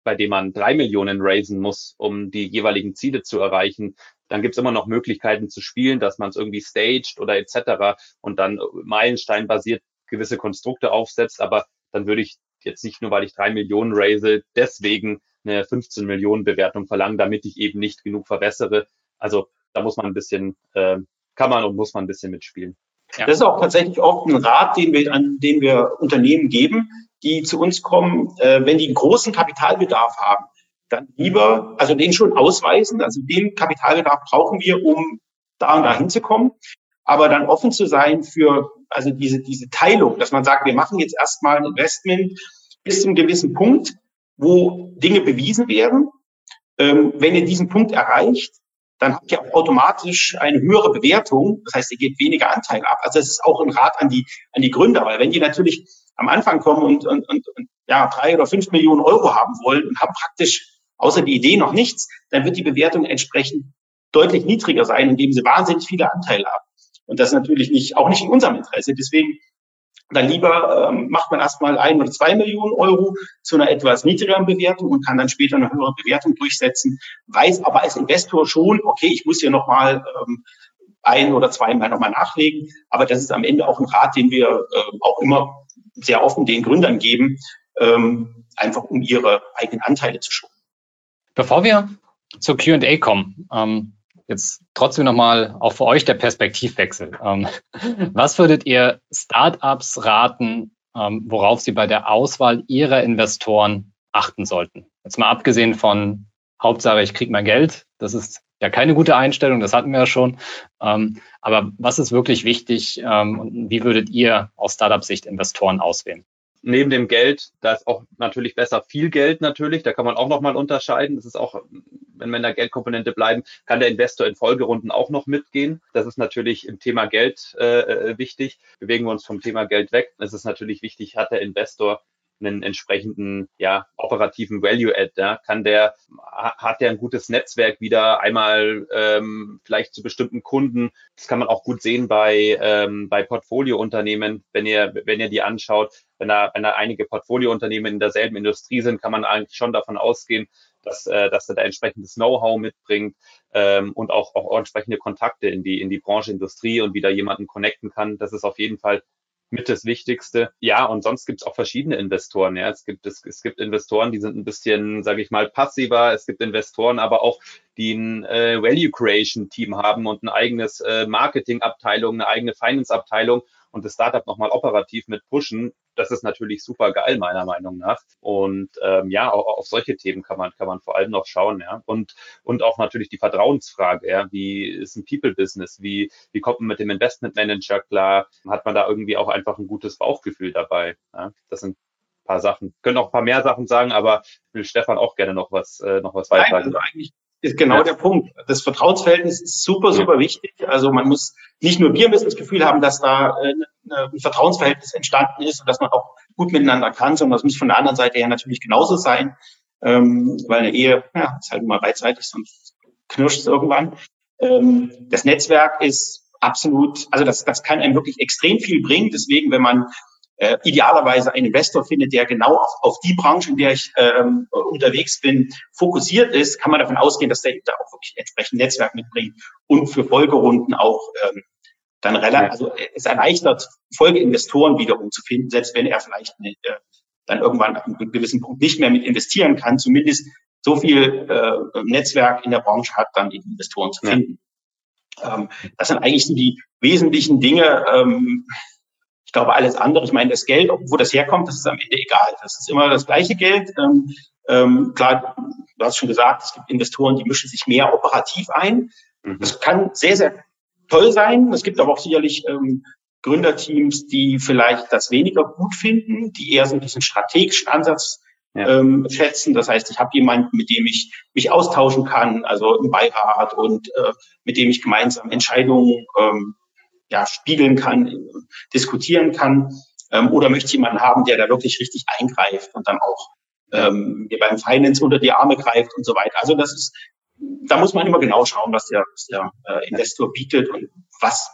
bei dem man drei Millionen raisen muss, um die jeweiligen Ziele zu erreichen, dann gibt es immer noch Möglichkeiten zu spielen, dass man es irgendwie staged oder etc. und dann meilensteinbasiert gewisse Konstrukte aufsetzt. Aber dann würde ich jetzt nicht nur, weil ich drei Millionen raise, deswegen eine 15 Millionen Bewertung verlangen, damit ich eben nicht genug verbessere. Also da muss man ein bisschen, äh, kann man und muss man ein bisschen mitspielen. Ja. Das ist auch tatsächlich oft ein Rat, den wir, an den wir Unternehmen geben, die zu uns kommen, äh, wenn die einen großen Kapitalbedarf haben, dann lieber, also den schon ausweisen, also den Kapitalbedarf brauchen wir, um da und da hinzukommen, aber dann offen zu sein für also diese, diese Teilung, dass man sagt, wir machen jetzt erstmal ein Investment bis zu einem gewissen Punkt, wo Dinge bewiesen werden. Ähm, wenn ihr diesen Punkt erreicht, dann habt ihr auch automatisch eine höhere Bewertung. Das heißt, ihr gebt weniger Anteil ab. Also es ist auch ein Rat an die, an die Gründer, weil wenn die natürlich am Anfang kommen und, und, und, und ja, drei oder fünf Millionen Euro haben wollen und haben praktisch außer die Idee noch nichts, dann wird die Bewertung entsprechend deutlich niedriger sein, indem sie wahnsinnig viele Anteile haben. Und das ist natürlich nicht, auch nicht in unserem Interesse. Deswegen dann lieber ähm, macht man erstmal ein oder zwei Millionen Euro zu einer etwas niedrigeren Bewertung und kann dann später eine höhere Bewertung durchsetzen, weiß aber als Investor schon, okay, ich muss hier nochmal ähm, ein oder zweimal nochmal nachlegen. Aber das ist am Ende auch ein Rat, den wir äh, auch immer sehr offen den Gründern geben, ähm, einfach um ihre eigenen Anteile zu schonen. Bevor wir zur Q&A kommen, ähm, jetzt trotzdem nochmal auch für euch der Perspektivwechsel. Ähm, was würdet ihr Startups raten, ähm, worauf sie bei der Auswahl ihrer Investoren achten sollten? Jetzt mal abgesehen von Hauptsache, ich kriege mein Geld. Das ist ja keine gute Einstellung, das hatten wir ja schon. Ähm, aber was ist wirklich wichtig ähm, und wie würdet ihr aus Startup-Sicht Investoren auswählen? Neben dem Geld, da ist auch natürlich besser viel Geld natürlich, da kann man auch nochmal unterscheiden. Das ist auch, wenn wir in der Geldkomponente bleiben, kann der Investor in Folgerunden auch noch mitgehen. Das ist natürlich im Thema Geld äh, äh wichtig. Bewegen wir uns vom Thema Geld weg. Es ist natürlich wichtig, hat der Investor einen entsprechenden ja, operativen Value-Add. Ja? Kann der, hat der ein gutes Netzwerk wieder einmal ähm, vielleicht zu bestimmten Kunden. Das kann man auch gut sehen bei, ähm, bei Portfoliounternehmen, wenn ihr, wenn ihr die anschaut. Wenn da, wenn da einige Portfoliounternehmen in derselben Industrie sind, kann man eigentlich schon davon ausgehen, dass, äh, dass er da entsprechendes Know-how mitbringt ähm, und auch, auch entsprechende Kontakte in die, in die Branche, Industrie und wieder jemanden connecten kann. Das ist auf jeden Fall mit das Wichtigste. Ja, und sonst gibt es auch verschiedene Investoren. Ja, es gibt es, es gibt Investoren, die sind ein bisschen, sage ich mal, passiver. Es gibt Investoren, aber auch die ein äh, Value Creation Team haben und ein eigenes äh, Marketing Abteilung, eine eigene Finance Abteilung und das Startup nochmal operativ mit pushen, das ist natürlich super geil, meiner Meinung nach. Und ähm, ja, auch auf solche Themen kann man, kann man vor allem noch schauen, ja. Und, und auch natürlich die Vertrauensfrage, ja. Wie ist ein People-Business? Wie, wie kommt man mit dem Investment Manager klar? Hat man da irgendwie auch einfach ein gutes Bauchgefühl dabei? Ja? Das sind ein paar Sachen. Können auch ein paar mehr Sachen sagen, aber will Stefan auch gerne noch was, äh, noch was weiter sagen. Also eigentlich ist genau ja. der Punkt. Das Vertrauensverhältnis ist super, super wichtig. Also man muss nicht nur wir müssen das Gefühl haben, dass da äh, ein Vertrauensverhältnis entstanden ist und dass man auch gut miteinander kann, sondern das muss von der anderen Seite her natürlich genauso sein, ähm, weil eine Ehe ja, ist halt immer beidseitig, sonst knirscht es irgendwann. Ähm, das Netzwerk ist absolut, also das, das kann einem wirklich extrem viel bringen. Deswegen, wenn man äh, idealerweise einen Investor findet, der genau auf, auf die Branche, in der ich ähm, unterwegs bin, fokussiert ist, kann man davon ausgehen, dass der da auch wirklich entsprechend Netzwerk mitbringt und für Folgerunden auch ähm, dann relativ, also es erleichtert, Folgeinvestoren wiederum zu finden, selbst wenn er vielleicht nicht, äh, dann irgendwann ab einem gewissen Punkt nicht mehr mit investieren kann, zumindest so viel äh, Netzwerk in der Branche hat, dann die Investoren zu finden. Ja. Ähm, das sind eigentlich so die wesentlichen Dinge. Ähm, ich glaube, alles andere, ich meine, das Geld, wo das herkommt, das ist am Ende egal. Das ist immer das gleiche Geld. Ähm, ähm, klar, du hast schon gesagt, es gibt Investoren, die mischen sich mehr operativ ein. Mhm. Das kann sehr, sehr toll sein. Es gibt aber auch sicherlich ähm, Gründerteams, die vielleicht das weniger gut finden, die eher so diesen strategischen Ansatz ja. ähm, schätzen. Das heißt, ich habe jemanden, mit dem ich mich austauschen kann, also im Beirat und äh, mit dem ich gemeinsam Entscheidungen ähm, ja, spiegeln kann, diskutieren kann. Ähm, oder möchte jemanden haben, der da wirklich richtig eingreift und dann auch ähm, mir beim Finance unter die Arme greift und so weiter. Also das ist, da muss man immer genau schauen, was der, was der äh, Investor bietet und was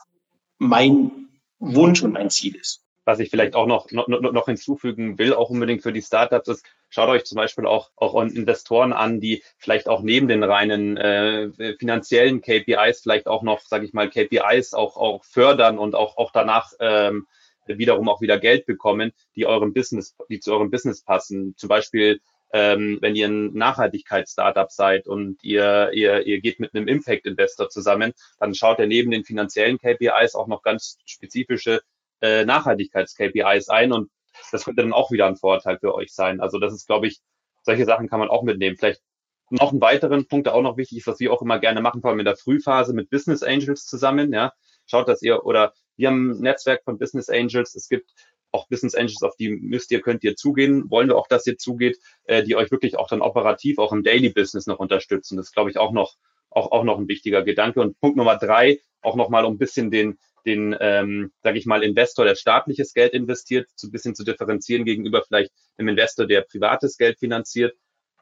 mein Wunsch und mein Ziel ist was ich vielleicht auch noch, noch, noch hinzufügen will, auch unbedingt für die Startups, ist, schaut euch zum Beispiel auch, auch Investoren an, die vielleicht auch neben den reinen äh, finanziellen KPIs vielleicht auch noch, sage ich mal, KPIs auch, auch fördern und auch, auch danach ähm, wiederum auch wieder Geld bekommen, die eurem Business, die zu eurem Business passen. Zum Beispiel ähm, wenn ihr ein Nachhaltigkeits-Startup seid und ihr, ihr, ihr geht mit einem Impact-Investor zusammen, dann schaut er neben den finanziellen KPIs auch noch ganz spezifische äh, Nachhaltigkeits-KPIs ein und das könnte dann auch wieder ein Vorteil für euch sein. Also das ist, glaube ich, solche Sachen kann man auch mitnehmen. Vielleicht noch einen weiteren Punkt, der auch noch wichtig ist, was wir auch immer gerne machen, vor allem in der Frühphase mit Business Angels zusammen. Ja, schaut, dass ihr oder wir haben ein Netzwerk von Business Angels. Es gibt auch Business Angels, auf die müsst ihr, könnt ihr zugehen. Wollen wir auch, dass ihr zugeht, äh, die euch wirklich auch dann operativ auch im Daily Business noch unterstützen. Das ist, glaube ich, auch noch auch, auch noch ein wichtiger Gedanke. Und Punkt Nummer drei, auch nochmal um ein bisschen den, den, ähm, sage ich mal, Investor, der staatliches Geld investiert, so ein bisschen zu differenzieren gegenüber vielleicht einem Investor, der privates Geld finanziert.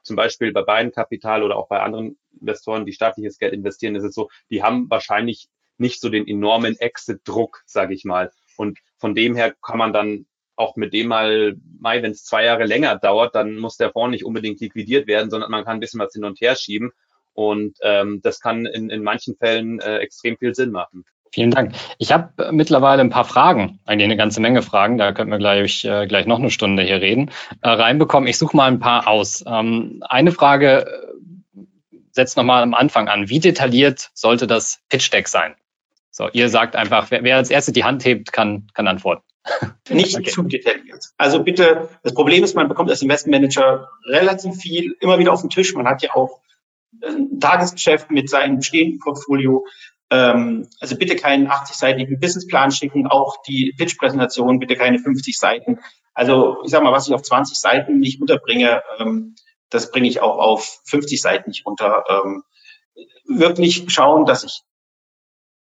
Zum Beispiel bei beiden Kapital oder auch bei anderen Investoren, die staatliches Geld investieren, ist es so, die haben wahrscheinlich nicht so den enormen Exit-Druck, sage ich mal. Und von dem her kann man dann auch mit dem mal, wenn es zwei Jahre länger dauert, dann muss der Fonds nicht unbedingt liquidiert werden, sondern man kann ein bisschen was hin und her schieben. Und ähm, das kann in, in manchen Fällen äh, extrem viel Sinn machen. Vielen Dank. Ich habe mittlerweile ein paar Fragen, eigentlich eine ganze Menge Fragen, da könnten wir gleich, äh, gleich noch eine Stunde hier reden, äh, reinbekommen. Ich suche mal ein paar aus. Ähm, eine Frage äh, setzt nochmal am Anfang an. Wie detailliert sollte das Pitch Deck sein? So, ihr sagt einfach, wer, wer als erstes die Hand hebt, kann, kann antworten. Nicht okay. zu detailliert. Also bitte, das Problem ist, man bekommt als Investmentmanager relativ viel immer wieder auf den Tisch. Man hat ja auch ein Tagesgeschäft mit seinem bestehenden Portfolio. Ähm, also bitte keinen 80-seitigen Businessplan schicken, auch die Pitch-Präsentation bitte keine 50 Seiten. Also ich sage mal, was ich auf 20 Seiten nicht unterbringe, ähm, das bringe ich auch auf 50 Seiten nicht unter. Ähm, wirklich schauen, dass ich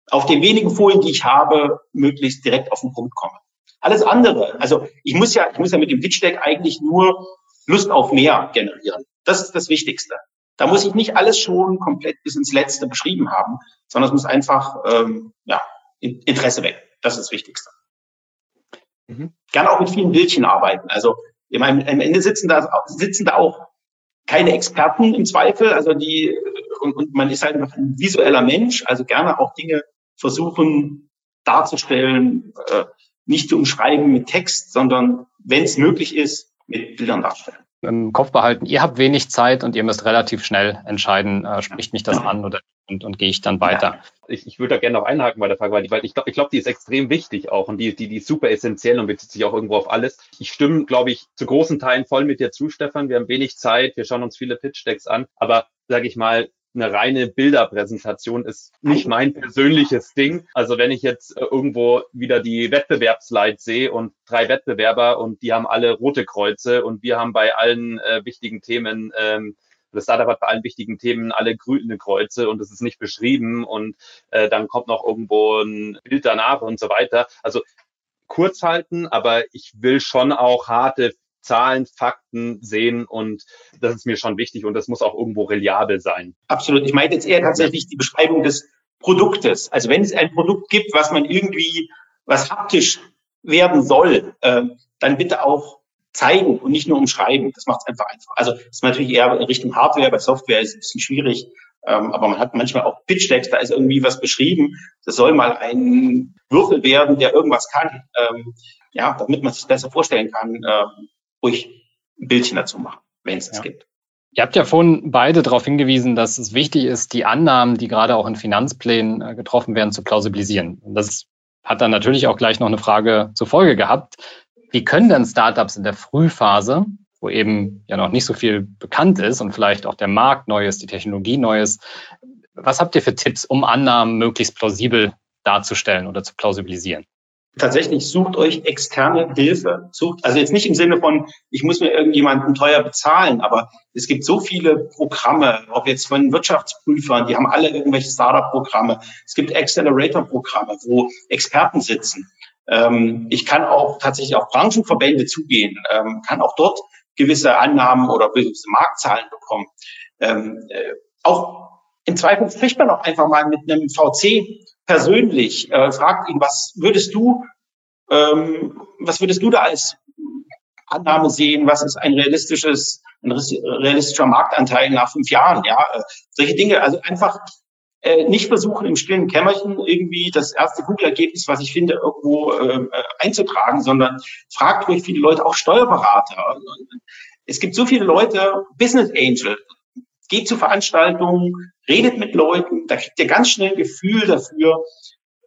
auf den wenigen Folien, die ich habe, möglichst direkt auf den Punkt komme. Alles andere, also ich muss ja, ich muss ja mit dem Pitch Deck eigentlich nur Lust auf mehr generieren. Das ist das Wichtigste. Da muss ich nicht alles schon komplett bis ins Letzte beschrieben haben, sondern es muss einfach ähm, ja, Interesse wecken. Das ist das Wichtigste. Mhm. Gerne auch mit vielen Bildchen arbeiten. Also ich meine, am Ende sitzen da, sitzen da auch keine Experten im Zweifel, also die und, und man ist halt einfach ein visueller Mensch, also gerne auch Dinge versuchen darzustellen, äh, nicht zu umschreiben mit Text, sondern wenn es möglich ist, mit Bildern darstellen. Im Kopf behalten, ihr habt wenig Zeit und ihr müsst relativ schnell entscheiden, äh, spricht mich das an oder und, und gehe ich dann weiter. Ja. Ich, ich würde da gerne noch einhaken bei der Frage, weil ich, weil ich glaube, ich glaub, die ist extrem wichtig auch und die, die, die ist super essentiell und bezieht sich auch irgendwo auf alles. Ich stimme, glaube ich, zu großen Teilen voll mit dir zu, Stefan. Wir haben wenig Zeit, wir schauen uns viele Pitch-Decks an, aber sage ich mal, eine reine Bilderpräsentation ist nicht mein persönliches Ding. Also wenn ich jetzt äh, irgendwo wieder die Wettbewerbslides sehe und drei Wettbewerber und die haben alle rote Kreuze und wir haben bei allen äh, wichtigen Themen ähm, das Startup hat bei allen wichtigen Themen alle grüne Kreuze und es ist nicht beschrieben und äh, dann kommt noch irgendwo ein Bild danach und so weiter. Also kurz halten, aber ich will schon auch harte Zahlen, Fakten sehen und das ist mir schon wichtig und das muss auch irgendwo reliabel sein. Absolut. Ich meine jetzt eher tatsächlich die Beschreibung des Produktes. Also wenn es ein Produkt gibt, was man irgendwie, was haptisch werden soll, äh, dann bitte auch zeigen und nicht nur umschreiben. Das macht es einfach einfach. Also ist natürlich eher in Richtung Hardware, bei Software ist es ein bisschen schwierig. Ähm, aber man hat manchmal auch Pitch-Decks, da ist irgendwie was beschrieben. Das soll mal ein Würfel werden, der irgendwas kann. Ähm, ja, damit man sich besser vorstellen kann, ähm, ruhig ein Bildchen dazu machen, wenn es es gibt. Ihr habt ja vorhin beide darauf hingewiesen, dass es wichtig ist, die Annahmen, die gerade auch in Finanzplänen äh, getroffen werden, zu plausibilisieren. Und das hat dann natürlich auch gleich noch eine Frage zur Folge gehabt. Wie können denn Startups in der Frühphase, wo eben ja noch nicht so viel bekannt ist und vielleicht auch der Markt neu ist, die Technologie neu ist, was habt ihr für Tipps, um Annahmen möglichst plausibel darzustellen oder zu plausibilisieren? Tatsächlich sucht euch externe Hilfe. Sucht, also jetzt nicht im Sinne von, ich muss mir irgendjemanden teuer bezahlen, aber es gibt so viele Programme, ob jetzt von Wirtschaftsprüfern, die haben alle irgendwelche Startup-Programme. Es gibt Accelerator-Programme, wo Experten sitzen. Ähm, ich kann auch tatsächlich auf Branchenverbände zugehen, ähm, kann auch dort gewisse Annahmen oder gewisse Marktzahlen bekommen. Ähm, äh, auch im Zweifel spricht man auch einfach mal mit einem VC persönlich, äh, fragt ihn, was würdest du, ähm, was würdest du da als Annahme sehen, was ist ein realistisches, ein realistischer Marktanteil nach fünf Jahren, ja, äh, solche Dinge, also einfach äh, nicht versuchen, im stillen Kämmerchen irgendwie das erste Google-Ergebnis, was ich finde, irgendwo äh, einzutragen, sondern fragt ruhig viele Leute, auch Steuerberater. Es gibt so viele Leute, Business Angel, geht zu Veranstaltungen, redet mit Leuten, da kriegt ihr ganz schnell ein Gefühl dafür,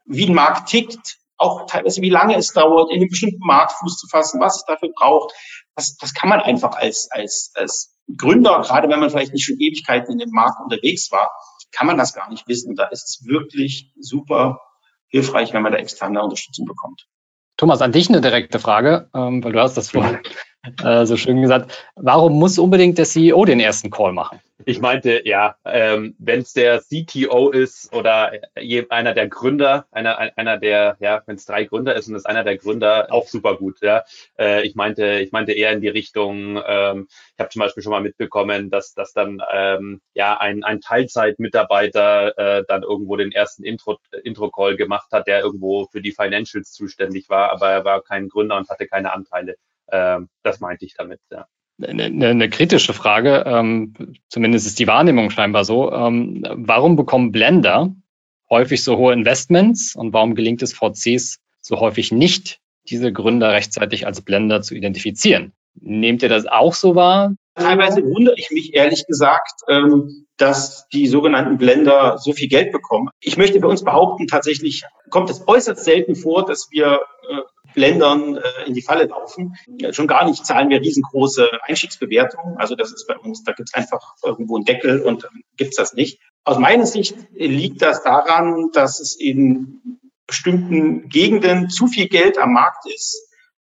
wie ein Markt tickt, auch teilweise wie lange es dauert, in einem bestimmten Markt Fuß zu fassen, was es dafür braucht. Das, das kann man einfach als, als, als Gründer, gerade wenn man vielleicht nicht schon Ewigkeiten in dem Markt unterwegs war, kann man das gar nicht wissen. Da ist es wirklich super hilfreich, wenn man da externe Unterstützung bekommt. Thomas, an dich eine direkte Frage, ähm, weil du hast das vorhin äh, so schön gesagt. Warum muss unbedingt der CEO den ersten Call machen? Ich meinte, ja, ähm, wenn es der CTO ist oder einer der Gründer, einer, einer der, ja, wenn es drei Gründer ist und es einer der Gründer, auch super gut. Ja. Äh, ich meinte, ich meinte eher in die Richtung, ähm, ich habe zum Beispiel schon mal mitbekommen, dass, dass dann ähm, ja ein, ein Teilzeitmitarbeiter äh, dann irgendwo den ersten Intro, Intro-Call gemacht hat, der irgendwo für die Financials zuständig war, aber er war kein Gründer und hatte keine Anteile. Ähm, das meinte ich damit, ja. Eine, eine kritische Frage, ähm, zumindest ist die Wahrnehmung scheinbar so. Ähm, warum bekommen Blender häufig so hohe Investments und warum gelingt es VCs so häufig nicht, diese Gründer rechtzeitig als Blender zu identifizieren? Nehmt ihr das auch so wahr? Teilweise wundere ich mich ehrlich gesagt, ähm, dass die sogenannten Blender so viel Geld bekommen. Ich möchte bei uns behaupten, tatsächlich kommt es äußerst selten vor, dass wir Blendern äh, in die Falle laufen. Schon gar nicht zahlen wir riesengroße Einstiegsbewertungen. Also das ist bei uns, da gibt es einfach irgendwo einen Deckel und ähm, gibt's das nicht. Aus meiner Sicht liegt das daran, dass es in bestimmten Gegenden zu viel Geld am Markt ist,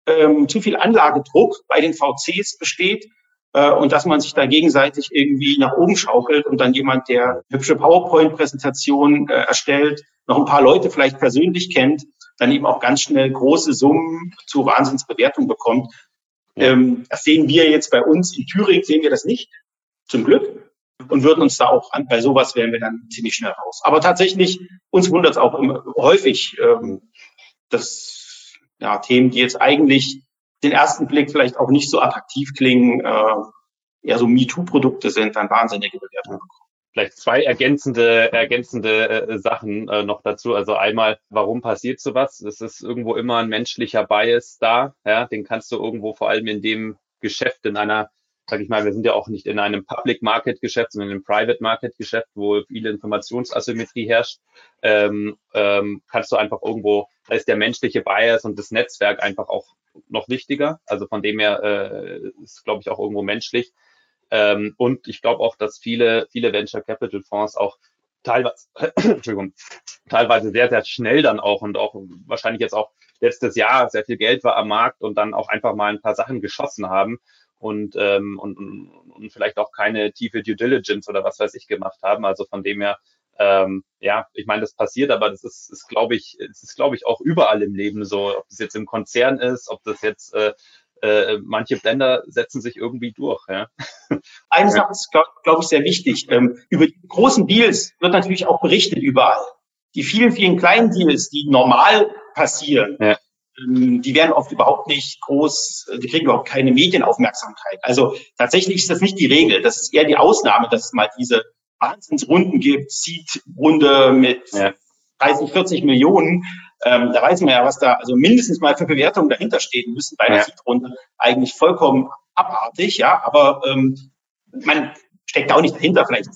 ähm, zu viel Anlagedruck bei den VCs besteht äh, und dass man sich da gegenseitig irgendwie nach oben schaukelt und dann jemand, der hübsche PowerPoint-Präsentation äh, erstellt, noch ein paar Leute vielleicht persönlich kennt, dann eben auch ganz schnell große Summen zu Wahnsinnsbewertung bekommt. Ähm, das sehen wir jetzt bei uns in Thüringen, sehen wir das nicht, zum Glück, und würden uns da auch an, bei sowas wären wir dann ziemlich schnell raus. Aber tatsächlich, uns wundert es auch immer, häufig, ähm, dass ja, Themen, die jetzt eigentlich den ersten Blick vielleicht auch nicht so attraktiv klingen, äh, eher so MeToo-Produkte sind, dann wahnsinnige Bewertungen bekommen vielleicht zwei ergänzende, ergänzende äh, Sachen äh, noch dazu. Also einmal, warum passiert sowas? Es ist irgendwo immer ein menschlicher Bias da. Ja, den kannst du irgendwo vor allem in dem Geschäft, in einer, sag ich mal, wir sind ja auch nicht in einem Public Market Geschäft, sondern in einem Private Market Geschäft, wo viele Informationsasymmetrie herrscht, ähm, ähm, kannst du einfach irgendwo, da ist der menschliche Bias und das Netzwerk einfach auch noch wichtiger. Also von dem her äh, ist, glaube ich, auch irgendwo menschlich. Ähm, und ich glaube auch, dass viele, viele Venture Capital Fonds auch teilweise, Entschuldigung, teilweise sehr, sehr schnell dann auch und auch wahrscheinlich jetzt auch letztes Jahr sehr viel Geld war am Markt und dann auch einfach mal ein paar Sachen geschossen haben und, ähm, und, und vielleicht auch keine tiefe Due Diligence oder was weiß ich gemacht haben. Also von dem her, ähm, ja, ich meine, das passiert, aber das ist, ist glaube ich, es ist, glaube ich, auch überall im Leben so, ob das jetzt im Konzern ist, ob das jetzt äh, äh, manche Blender setzen sich irgendwie durch. Ja. Eine Sache ist, glaube glaub ich, sehr wichtig. Ähm, über die großen Deals wird natürlich auch berichtet überall. Die vielen, vielen kleinen Deals, die normal passieren, ja. ähm, die werden oft überhaupt nicht groß, die kriegen überhaupt keine Medienaufmerksamkeit. Also tatsächlich ist das nicht die Regel. Das ist eher die Ausnahme, dass es mal diese Wahnsinnsrunden gibt, Seed-Runde mit ja. 30, 40 Millionen. Ähm, da weiß man ja, was da also mindestens mal für Bewertungen dahinter stehen müssen bei einer ja. Seed-Runde. Eigentlich vollkommen abartig, ja, aber ähm, man steckt auch nicht dahinter. Vielleicht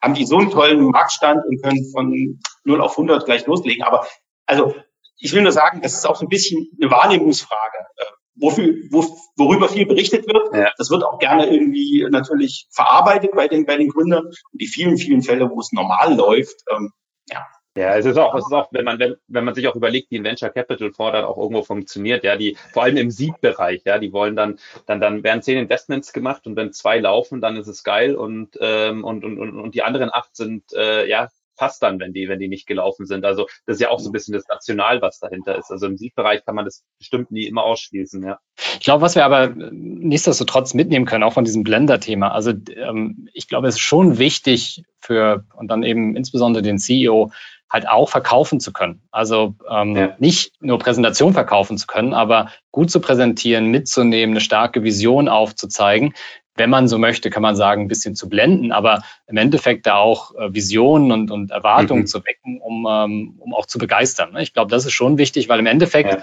haben die so einen tollen Marktstand und können von 0 auf 100 gleich loslegen. Aber also ich will nur sagen, das ist auch so ein bisschen eine Wahrnehmungsfrage. Äh, wofür, wo, worüber viel berichtet wird, ja. das wird auch gerne irgendwie natürlich verarbeitet bei den, bei den Gründern. Und die vielen, vielen Fälle, wo es normal läuft, ähm, ja, ja, es ist auch, es ist auch, wenn man, wenn, wenn man sich auch überlegt, wie ein Venture Capital dann auch irgendwo funktioniert, ja, die, vor allem im Seed-Bereich, ja, die wollen dann, dann, dann werden zehn Investments gemacht und wenn zwei laufen, dann ist es geil und, ähm, und, und, und, und die anderen acht sind, äh, ja, passt dann, wenn die, wenn die nicht gelaufen sind. Also das ist ja auch so ein bisschen das Rational, was dahinter ist. Also im Seed-Bereich kann man das bestimmt nie immer ausschließen, ja. Ich glaube, was wir aber nichtsdestotrotz mitnehmen können, auch von diesem Blender-Thema. Also ähm, ich glaube, es ist schon wichtig für und dann eben insbesondere den CEO, halt auch verkaufen zu können. Also ähm, ja. nicht nur Präsentation verkaufen zu können, aber gut zu präsentieren, mitzunehmen, eine starke Vision aufzuzeigen, wenn man so möchte, kann man sagen, ein bisschen zu blenden, aber im Endeffekt da auch äh, Visionen und, und Erwartungen mhm. zu wecken, um, ähm, um auch zu begeistern. Ne? Ich glaube, das ist schon wichtig, weil im Endeffekt ja.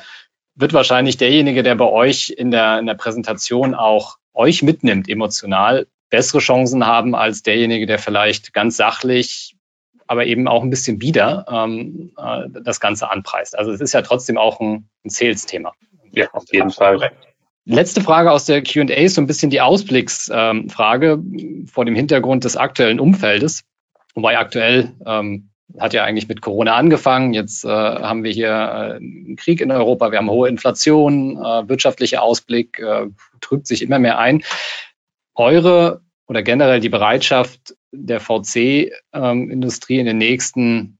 wird wahrscheinlich derjenige, der bei euch in der, in der Präsentation auch euch mitnimmt, emotional, bessere Chancen haben als derjenige, der vielleicht ganz sachlich, aber eben auch ein bisschen bieder ähm, äh, das Ganze anpreist. Also es ist ja trotzdem auch ein, ein Sales-Thema. Ja, auf jeden Fall. Letzte Frage aus der Q&A ist so ein bisschen die Ausblicksfrage ähm, vor dem Hintergrund des aktuellen Umfeldes. Wobei aktuell ähm, hat ja eigentlich mit Corona angefangen. Jetzt äh, haben wir hier äh, einen Krieg in Europa, wir haben hohe Inflation, äh, wirtschaftlicher Ausblick äh, trübt sich immer mehr ein. Eure oder generell die Bereitschaft der VC-Industrie ähm, in den nächsten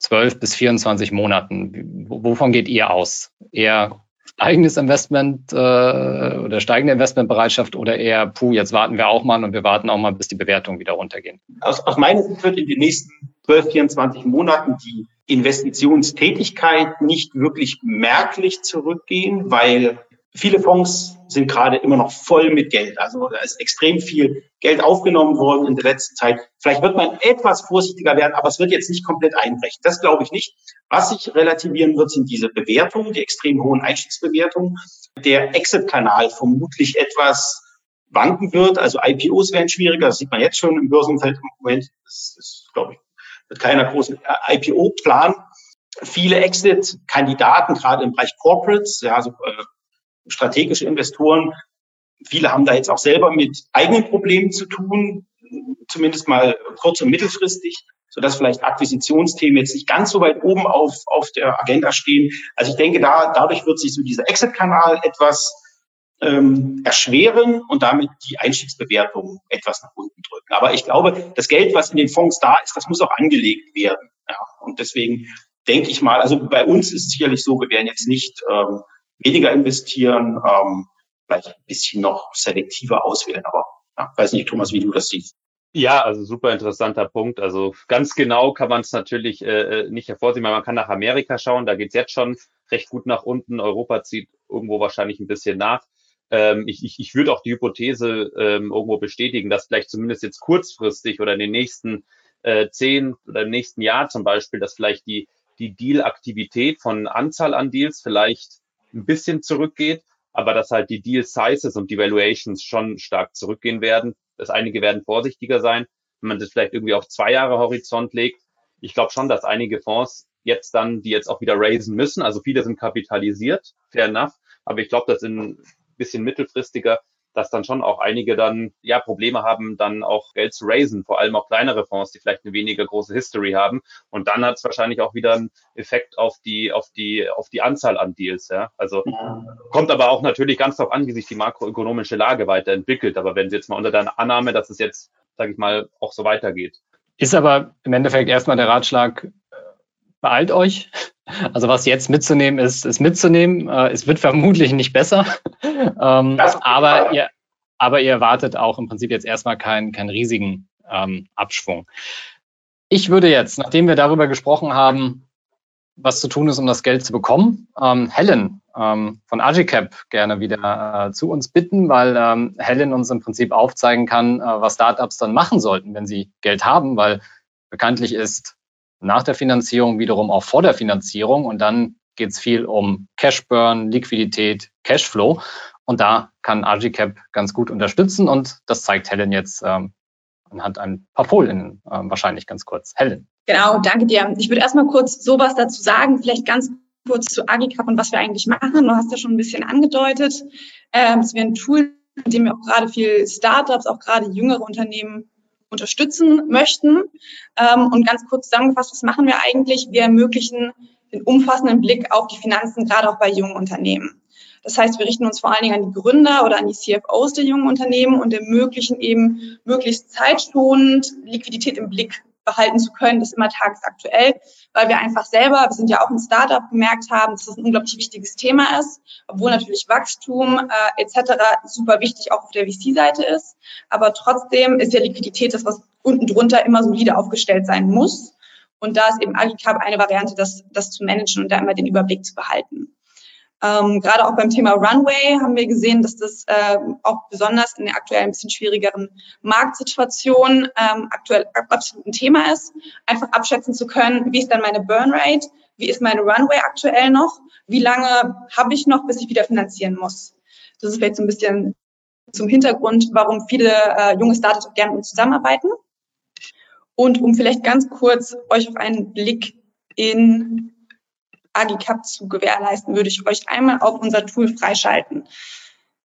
12 bis 24 Monaten, wovon geht ihr aus? Eher steigendes Investment äh, oder steigende Investmentbereitschaft oder eher, puh, jetzt warten wir auch mal und wir warten auch mal, bis die Bewertungen wieder runtergehen? Aus, aus meiner Sicht wird in den nächsten 12, 24 Monaten die Investitionstätigkeit nicht wirklich merklich zurückgehen, weil viele Fonds sind gerade immer noch voll mit Geld. Also da ist extrem viel Geld aufgenommen worden in der letzten Zeit. Vielleicht wird man etwas vorsichtiger werden, aber es wird jetzt nicht komplett einbrechen. Das glaube ich nicht. Was sich relativieren wird, sind diese Bewertungen, die extrem hohen Einstiegsbewertungen. Der Exit-Kanal vermutlich etwas wanken wird. Also IPOs werden schwieriger. Das sieht man jetzt schon im Börsenfeld im Moment. Das ist, glaube ich, wird keiner großen IPO planen. Viele Exit-Kandidaten, gerade im Bereich Corporates, ja, also äh, strategische Investoren, viele haben da jetzt auch selber mit eigenen Problemen zu tun, zumindest mal kurz- und mittelfristig, sodass vielleicht Akquisitionsthemen jetzt nicht ganz so weit oben auf, auf der Agenda stehen. Also ich denke, da, dadurch wird sich so dieser Exit-Kanal etwas ähm, erschweren und damit die Einstiegsbewertung etwas nach unten drücken. Aber ich glaube, das Geld, was in den Fonds da ist, das muss auch angelegt werden. Ja, und deswegen denke ich mal, also bei uns ist es sicherlich so, wir werden jetzt nicht ähm, weniger investieren, ähm, vielleicht ein bisschen noch selektiver auswählen. Aber ja, weiß nicht, Thomas, wie du das siehst. Ja, also super interessanter Punkt. Also ganz genau kann man es natürlich äh, äh nicht hervorsehen, weil man kann nach Amerika schauen, da geht's jetzt schon recht gut nach unten. Europa zieht irgendwo wahrscheinlich ein bisschen nach. Ähm, ich, ich, ich würde auch die Hypothese ähm, irgendwo bestätigen, dass vielleicht zumindest jetzt kurzfristig oder in den nächsten äh, zehn oder im nächsten Jahr zum Beispiel, dass vielleicht die, die Deal-Aktivität von Anzahl an Deals vielleicht ein bisschen zurückgeht, aber dass halt die Deal Sizes und die Valuations schon stark zurückgehen werden. Das einige werden vorsichtiger sein, wenn man das vielleicht irgendwie auf zwei Jahre Horizont legt. Ich glaube schon, dass einige Fonds jetzt dann, die jetzt auch wieder raisen müssen, also viele sind kapitalisiert, fair enough, aber ich glaube, dass in bisschen mittelfristiger dass dann schon auch einige dann ja Probleme haben, dann auch Geld zu raisen, vor allem auch kleinere Fonds, die vielleicht eine weniger große History haben. Und dann hat es wahrscheinlich auch wieder einen Effekt auf die, auf die, auf die Anzahl an Deals. Ja? Also ja. kommt aber auch natürlich ganz darauf an, wie sich die makroökonomische Lage weiterentwickelt. Aber wenn Sie jetzt mal unter der Annahme, dass es jetzt, sage ich mal, auch so weitergeht. Ist aber im Endeffekt erstmal der Ratschlag, beeilt euch. Also was jetzt mitzunehmen ist, ist mitzunehmen. Äh, es wird vermutlich nicht besser, ähm, aber, ihr, aber ihr erwartet auch im Prinzip jetzt erstmal keinen, keinen riesigen ähm, Abschwung. Ich würde jetzt, nachdem wir darüber gesprochen haben, was zu tun ist, um das Geld zu bekommen, ähm, Helen ähm, von Agicap gerne wieder äh, zu uns bitten, weil ähm, Helen uns im Prinzip aufzeigen kann, äh, was Startups dann machen sollten, wenn sie Geld haben, weil bekanntlich ist nach der Finanzierung wiederum auch vor der Finanzierung. Und dann geht es viel um Cashburn, Liquidität, Cashflow. Und da kann Agicap ganz gut unterstützen. Und das zeigt Helen jetzt ähm, anhand ein paar Folien ähm, wahrscheinlich ganz kurz. Helen. Genau, danke dir. Ich würde erstmal kurz sowas dazu sagen, vielleicht ganz kurz zu Agicap und was wir eigentlich machen. Du hast ja schon ein bisschen angedeutet, ähm, dass wir ein Tool, mit dem wir auch gerade viel Startups, auch gerade jüngere Unternehmen unterstützen möchten. Ähm, und ganz kurz zusammengefasst, was machen wir eigentlich? Wir ermöglichen den umfassenden Blick auf die Finanzen, gerade auch bei jungen Unternehmen. Das heißt, wir richten uns vor allen Dingen an die Gründer oder an die CFOs der jungen Unternehmen und ermöglichen eben möglichst zeitschonend Liquidität im Blick behalten zu können, das immer tagesaktuell, weil wir einfach selber, wir sind ja auch ein Startup, gemerkt haben, dass das ein unglaublich wichtiges Thema ist, obwohl natürlich Wachstum äh, etc. super wichtig auch auf der VC-Seite ist. Aber trotzdem ist ja Liquidität das, was unten drunter immer solide aufgestellt sein muss. Und da ist eben Agicap eine Variante, das, das zu managen und da immer den Überblick zu behalten. Ähm, gerade auch beim Thema Runway haben wir gesehen, dass das äh, auch besonders in der aktuell ein bisschen schwierigeren Marktsituation ähm, aktuell absolut ein Thema ist, einfach abschätzen zu können, wie ist dann meine Burn Rate, wie ist meine Runway aktuell noch, wie lange habe ich noch, bis ich wieder finanzieren muss. Das ist vielleicht so ein bisschen zum Hintergrund, warum viele äh, junge Startups gerne mit uns zusammenarbeiten. Und um vielleicht ganz kurz euch auf einen Blick in Agicap zu gewährleisten, würde ich euch einmal auf unser Tool freischalten.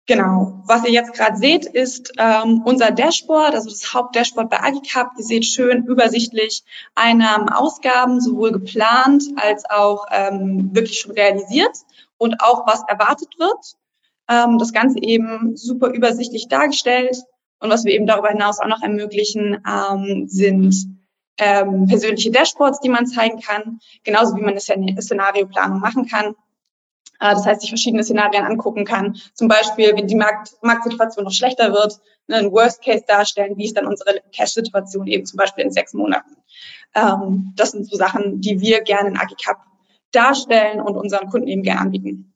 Genau. Was ihr jetzt gerade seht, ist ähm, unser Dashboard, also das Hauptdashboard bei Agicap. Ihr seht schön übersichtlich Einnahmen, Ausgaben, sowohl geplant als auch ähm, wirklich schon realisiert und auch was erwartet wird. Ähm, das Ganze eben super übersichtlich dargestellt. Und was wir eben darüber hinaus auch noch ermöglichen, ähm, sind ähm, persönliche Dashboards, die man zeigen kann, genauso wie man eine Szenarioplanung machen kann. Äh, das heißt, sich verschiedene Szenarien angucken kann. Zum Beispiel, wenn die Markt, Marktsituation noch schlechter wird, ne, einen Worst Case darstellen, wie ist dann unsere Cash-Situation eben zum Beispiel in sechs Monaten. Ähm, das sind so Sachen, die wir gerne in Agicap darstellen und unseren Kunden eben gerne anbieten.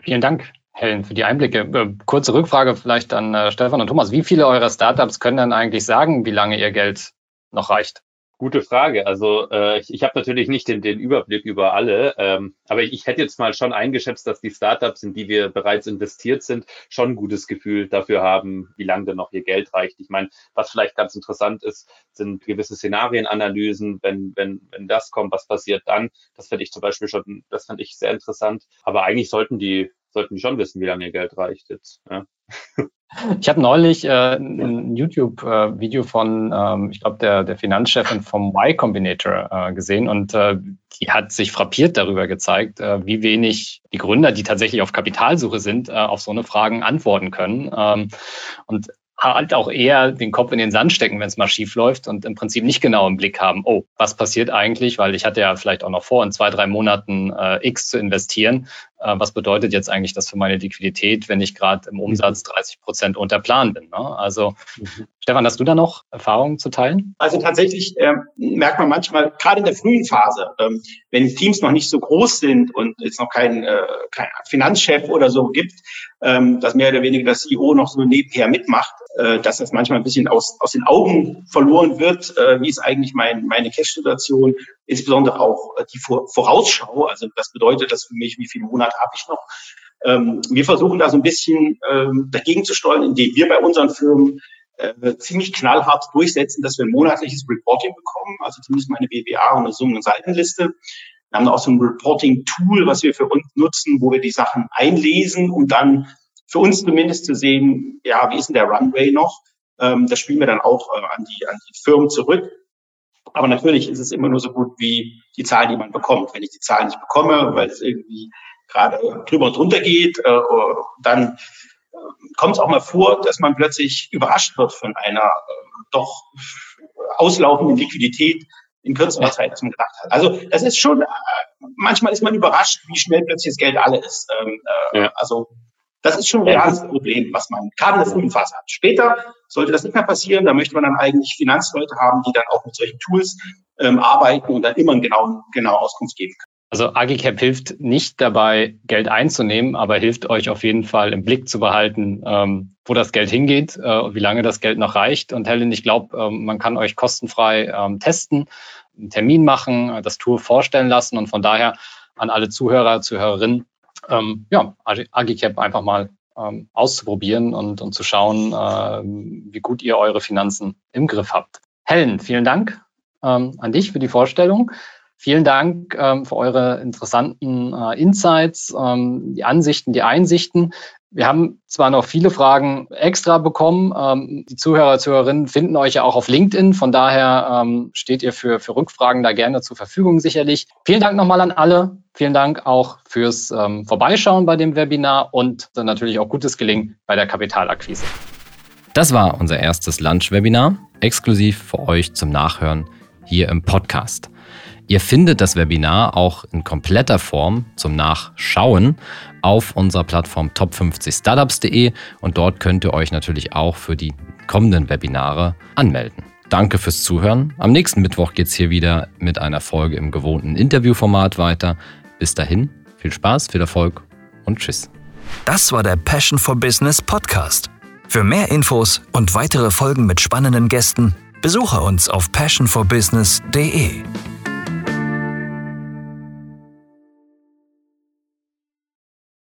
Vielen Dank. Helen, für die Einblicke. Äh, kurze Rückfrage vielleicht an äh, Stefan und Thomas. Wie viele eurer Startups können dann eigentlich sagen, wie lange ihr Geld noch reicht? Gute Frage. Also äh, ich, ich habe natürlich nicht den, den Überblick über alle, ähm, aber ich, ich hätte jetzt mal schon eingeschätzt, dass die Startups, in die wir bereits investiert sind, schon ein gutes Gefühl dafür haben, wie lange denn noch ihr Geld reicht. Ich meine, was vielleicht ganz interessant ist, sind gewisse Szenarienanalysen. Wenn, wenn, wenn das kommt, was passiert dann? Das finde ich zum Beispiel schon, das finde ich sehr interessant. Aber eigentlich sollten die, sollten die schon wissen, wie lange ihr Geld reicht jetzt. Ja. Ich habe neulich äh, ein YouTube-Video von, ähm, ich glaube, der, der Finanzchefin vom Y Combinator äh, gesehen und äh, die hat sich frappiert darüber gezeigt, äh, wie wenig die Gründer, die tatsächlich auf Kapitalsuche sind, äh, auf so eine Fragen antworten können. Ähm, und halt auch eher den Kopf in den Sand stecken, wenn es mal schief läuft und im Prinzip nicht genau im Blick haben, oh, was passiert eigentlich, weil ich hatte ja vielleicht auch noch vor, in zwei, drei Monaten äh, X zu investieren. Äh, was bedeutet jetzt eigentlich das für meine Liquidität, wenn ich gerade im Umsatz 30 Prozent unter Plan bin? Ne? Also mhm. Stefan, hast du da noch Erfahrungen zu teilen? Also tatsächlich ähm, merkt man manchmal, gerade in der frühen Phase, ähm, wenn Teams noch nicht so groß sind und es noch keinen äh, kein Finanzchef oder so gibt, ähm, dass mehr oder weniger das CEO noch so nebenher mitmacht, äh, dass das manchmal ein bisschen aus, aus den Augen verloren wird. Äh, wie ist eigentlich mein, meine Cash-Situation? Insbesondere auch äh, die Vorausschau. Also das bedeutet das für mich, wie viele Monate habe ich noch? Ähm, wir versuchen da so ein bisschen ähm, dagegen zu steuern, indem wir bei unseren Firmen äh, ziemlich knallhart durchsetzen, dass wir ein monatliches Reporting bekommen, also zumindest mal eine BWA und eine Summen- und Seitenliste. Wir haben auch so ein Reporting-Tool, was wir für uns nutzen, wo wir die Sachen einlesen, um dann für uns zumindest zu sehen, ja, wie ist denn der Runway noch? Ähm, das spielen wir dann auch äh, an, die, an die Firmen zurück. Aber natürlich ist es immer nur so gut wie die Zahlen, die man bekommt. Wenn ich die Zahlen nicht bekomme, weil es irgendwie gerade drüber und drunter geht, äh, dann äh, kommt es auch mal vor, dass man plötzlich überrascht wird von einer äh, doch auslaufenden Liquidität in kürzerer Zeit, als man gedacht hat. Also das ist schon, äh, manchmal ist man überrascht, wie schnell plötzlich das Geld alle ist. Ähm, äh, ja. Also das ist schon ein reales Problem, was man gerade in der frühen Phase hat. Später sollte das nicht mehr passieren. Da möchte man dann eigentlich Finanzleute haben, die dann auch mit solchen Tools ähm, arbeiten und dann immer eine genaue, genaue Auskunft geben können. Also Agicap hilft nicht dabei, Geld einzunehmen, aber hilft euch auf jeden Fall im Blick zu behalten, ähm, wo das Geld hingeht äh, und wie lange das Geld noch reicht. Und Helen, ich glaube, ähm, man kann euch kostenfrei ähm, testen, einen Termin machen, äh, das Tool vorstellen lassen und von daher an alle Zuhörer, Zuhörerinnen, ähm, ja, Agicap einfach mal ähm, auszuprobieren und, und zu schauen, äh, wie gut ihr eure Finanzen im Griff habt. Helen, vielen Dank ähm, an dich für die Vorstellung. Vielen Dank ähm, für eure interessanten äh, Insights, ähm, die Ansichten, die Einsichten. Wir haben zwar noch viele Fragen extra bekommen. Ähm, die Zuhörer, Zuhörerinnen finden euch ja auch auf LinkedIn. Von daher ähm, steht ihr für, für Rückfragen da gerne zur Verfügung sicherlich. Vielen Dank nochmal an alle. Vielen Dank auch fürs ähm, Vorbeischauen bei dem Webinar und dann natürlich auch gutes Gelingen bei der Kapitalakquise. Das war unser erstes Lunch-Webinar, exklusiv für euch zum Nachhören hier im Podcast. Ihr findet das Webinar auch in kompletter Form zum Nachschauen auf unserer Plattform top50startups.de und dort könnt ihr euch natürlich auch für die kommenden Webinare anmelden. Danke fürs Zuhören. Am nächsten Mittwoch geht es hier wieder mit einer Folge im gewohnten Interviewformat weiter. Bis dahin, Viel Spaß, viel Erfolg und tschüss. Das war der Passion for Business Podcast. Für mehr Infos und weitere Folgen mit spannenden Gästen besuche uns auf passionforbusiness.de.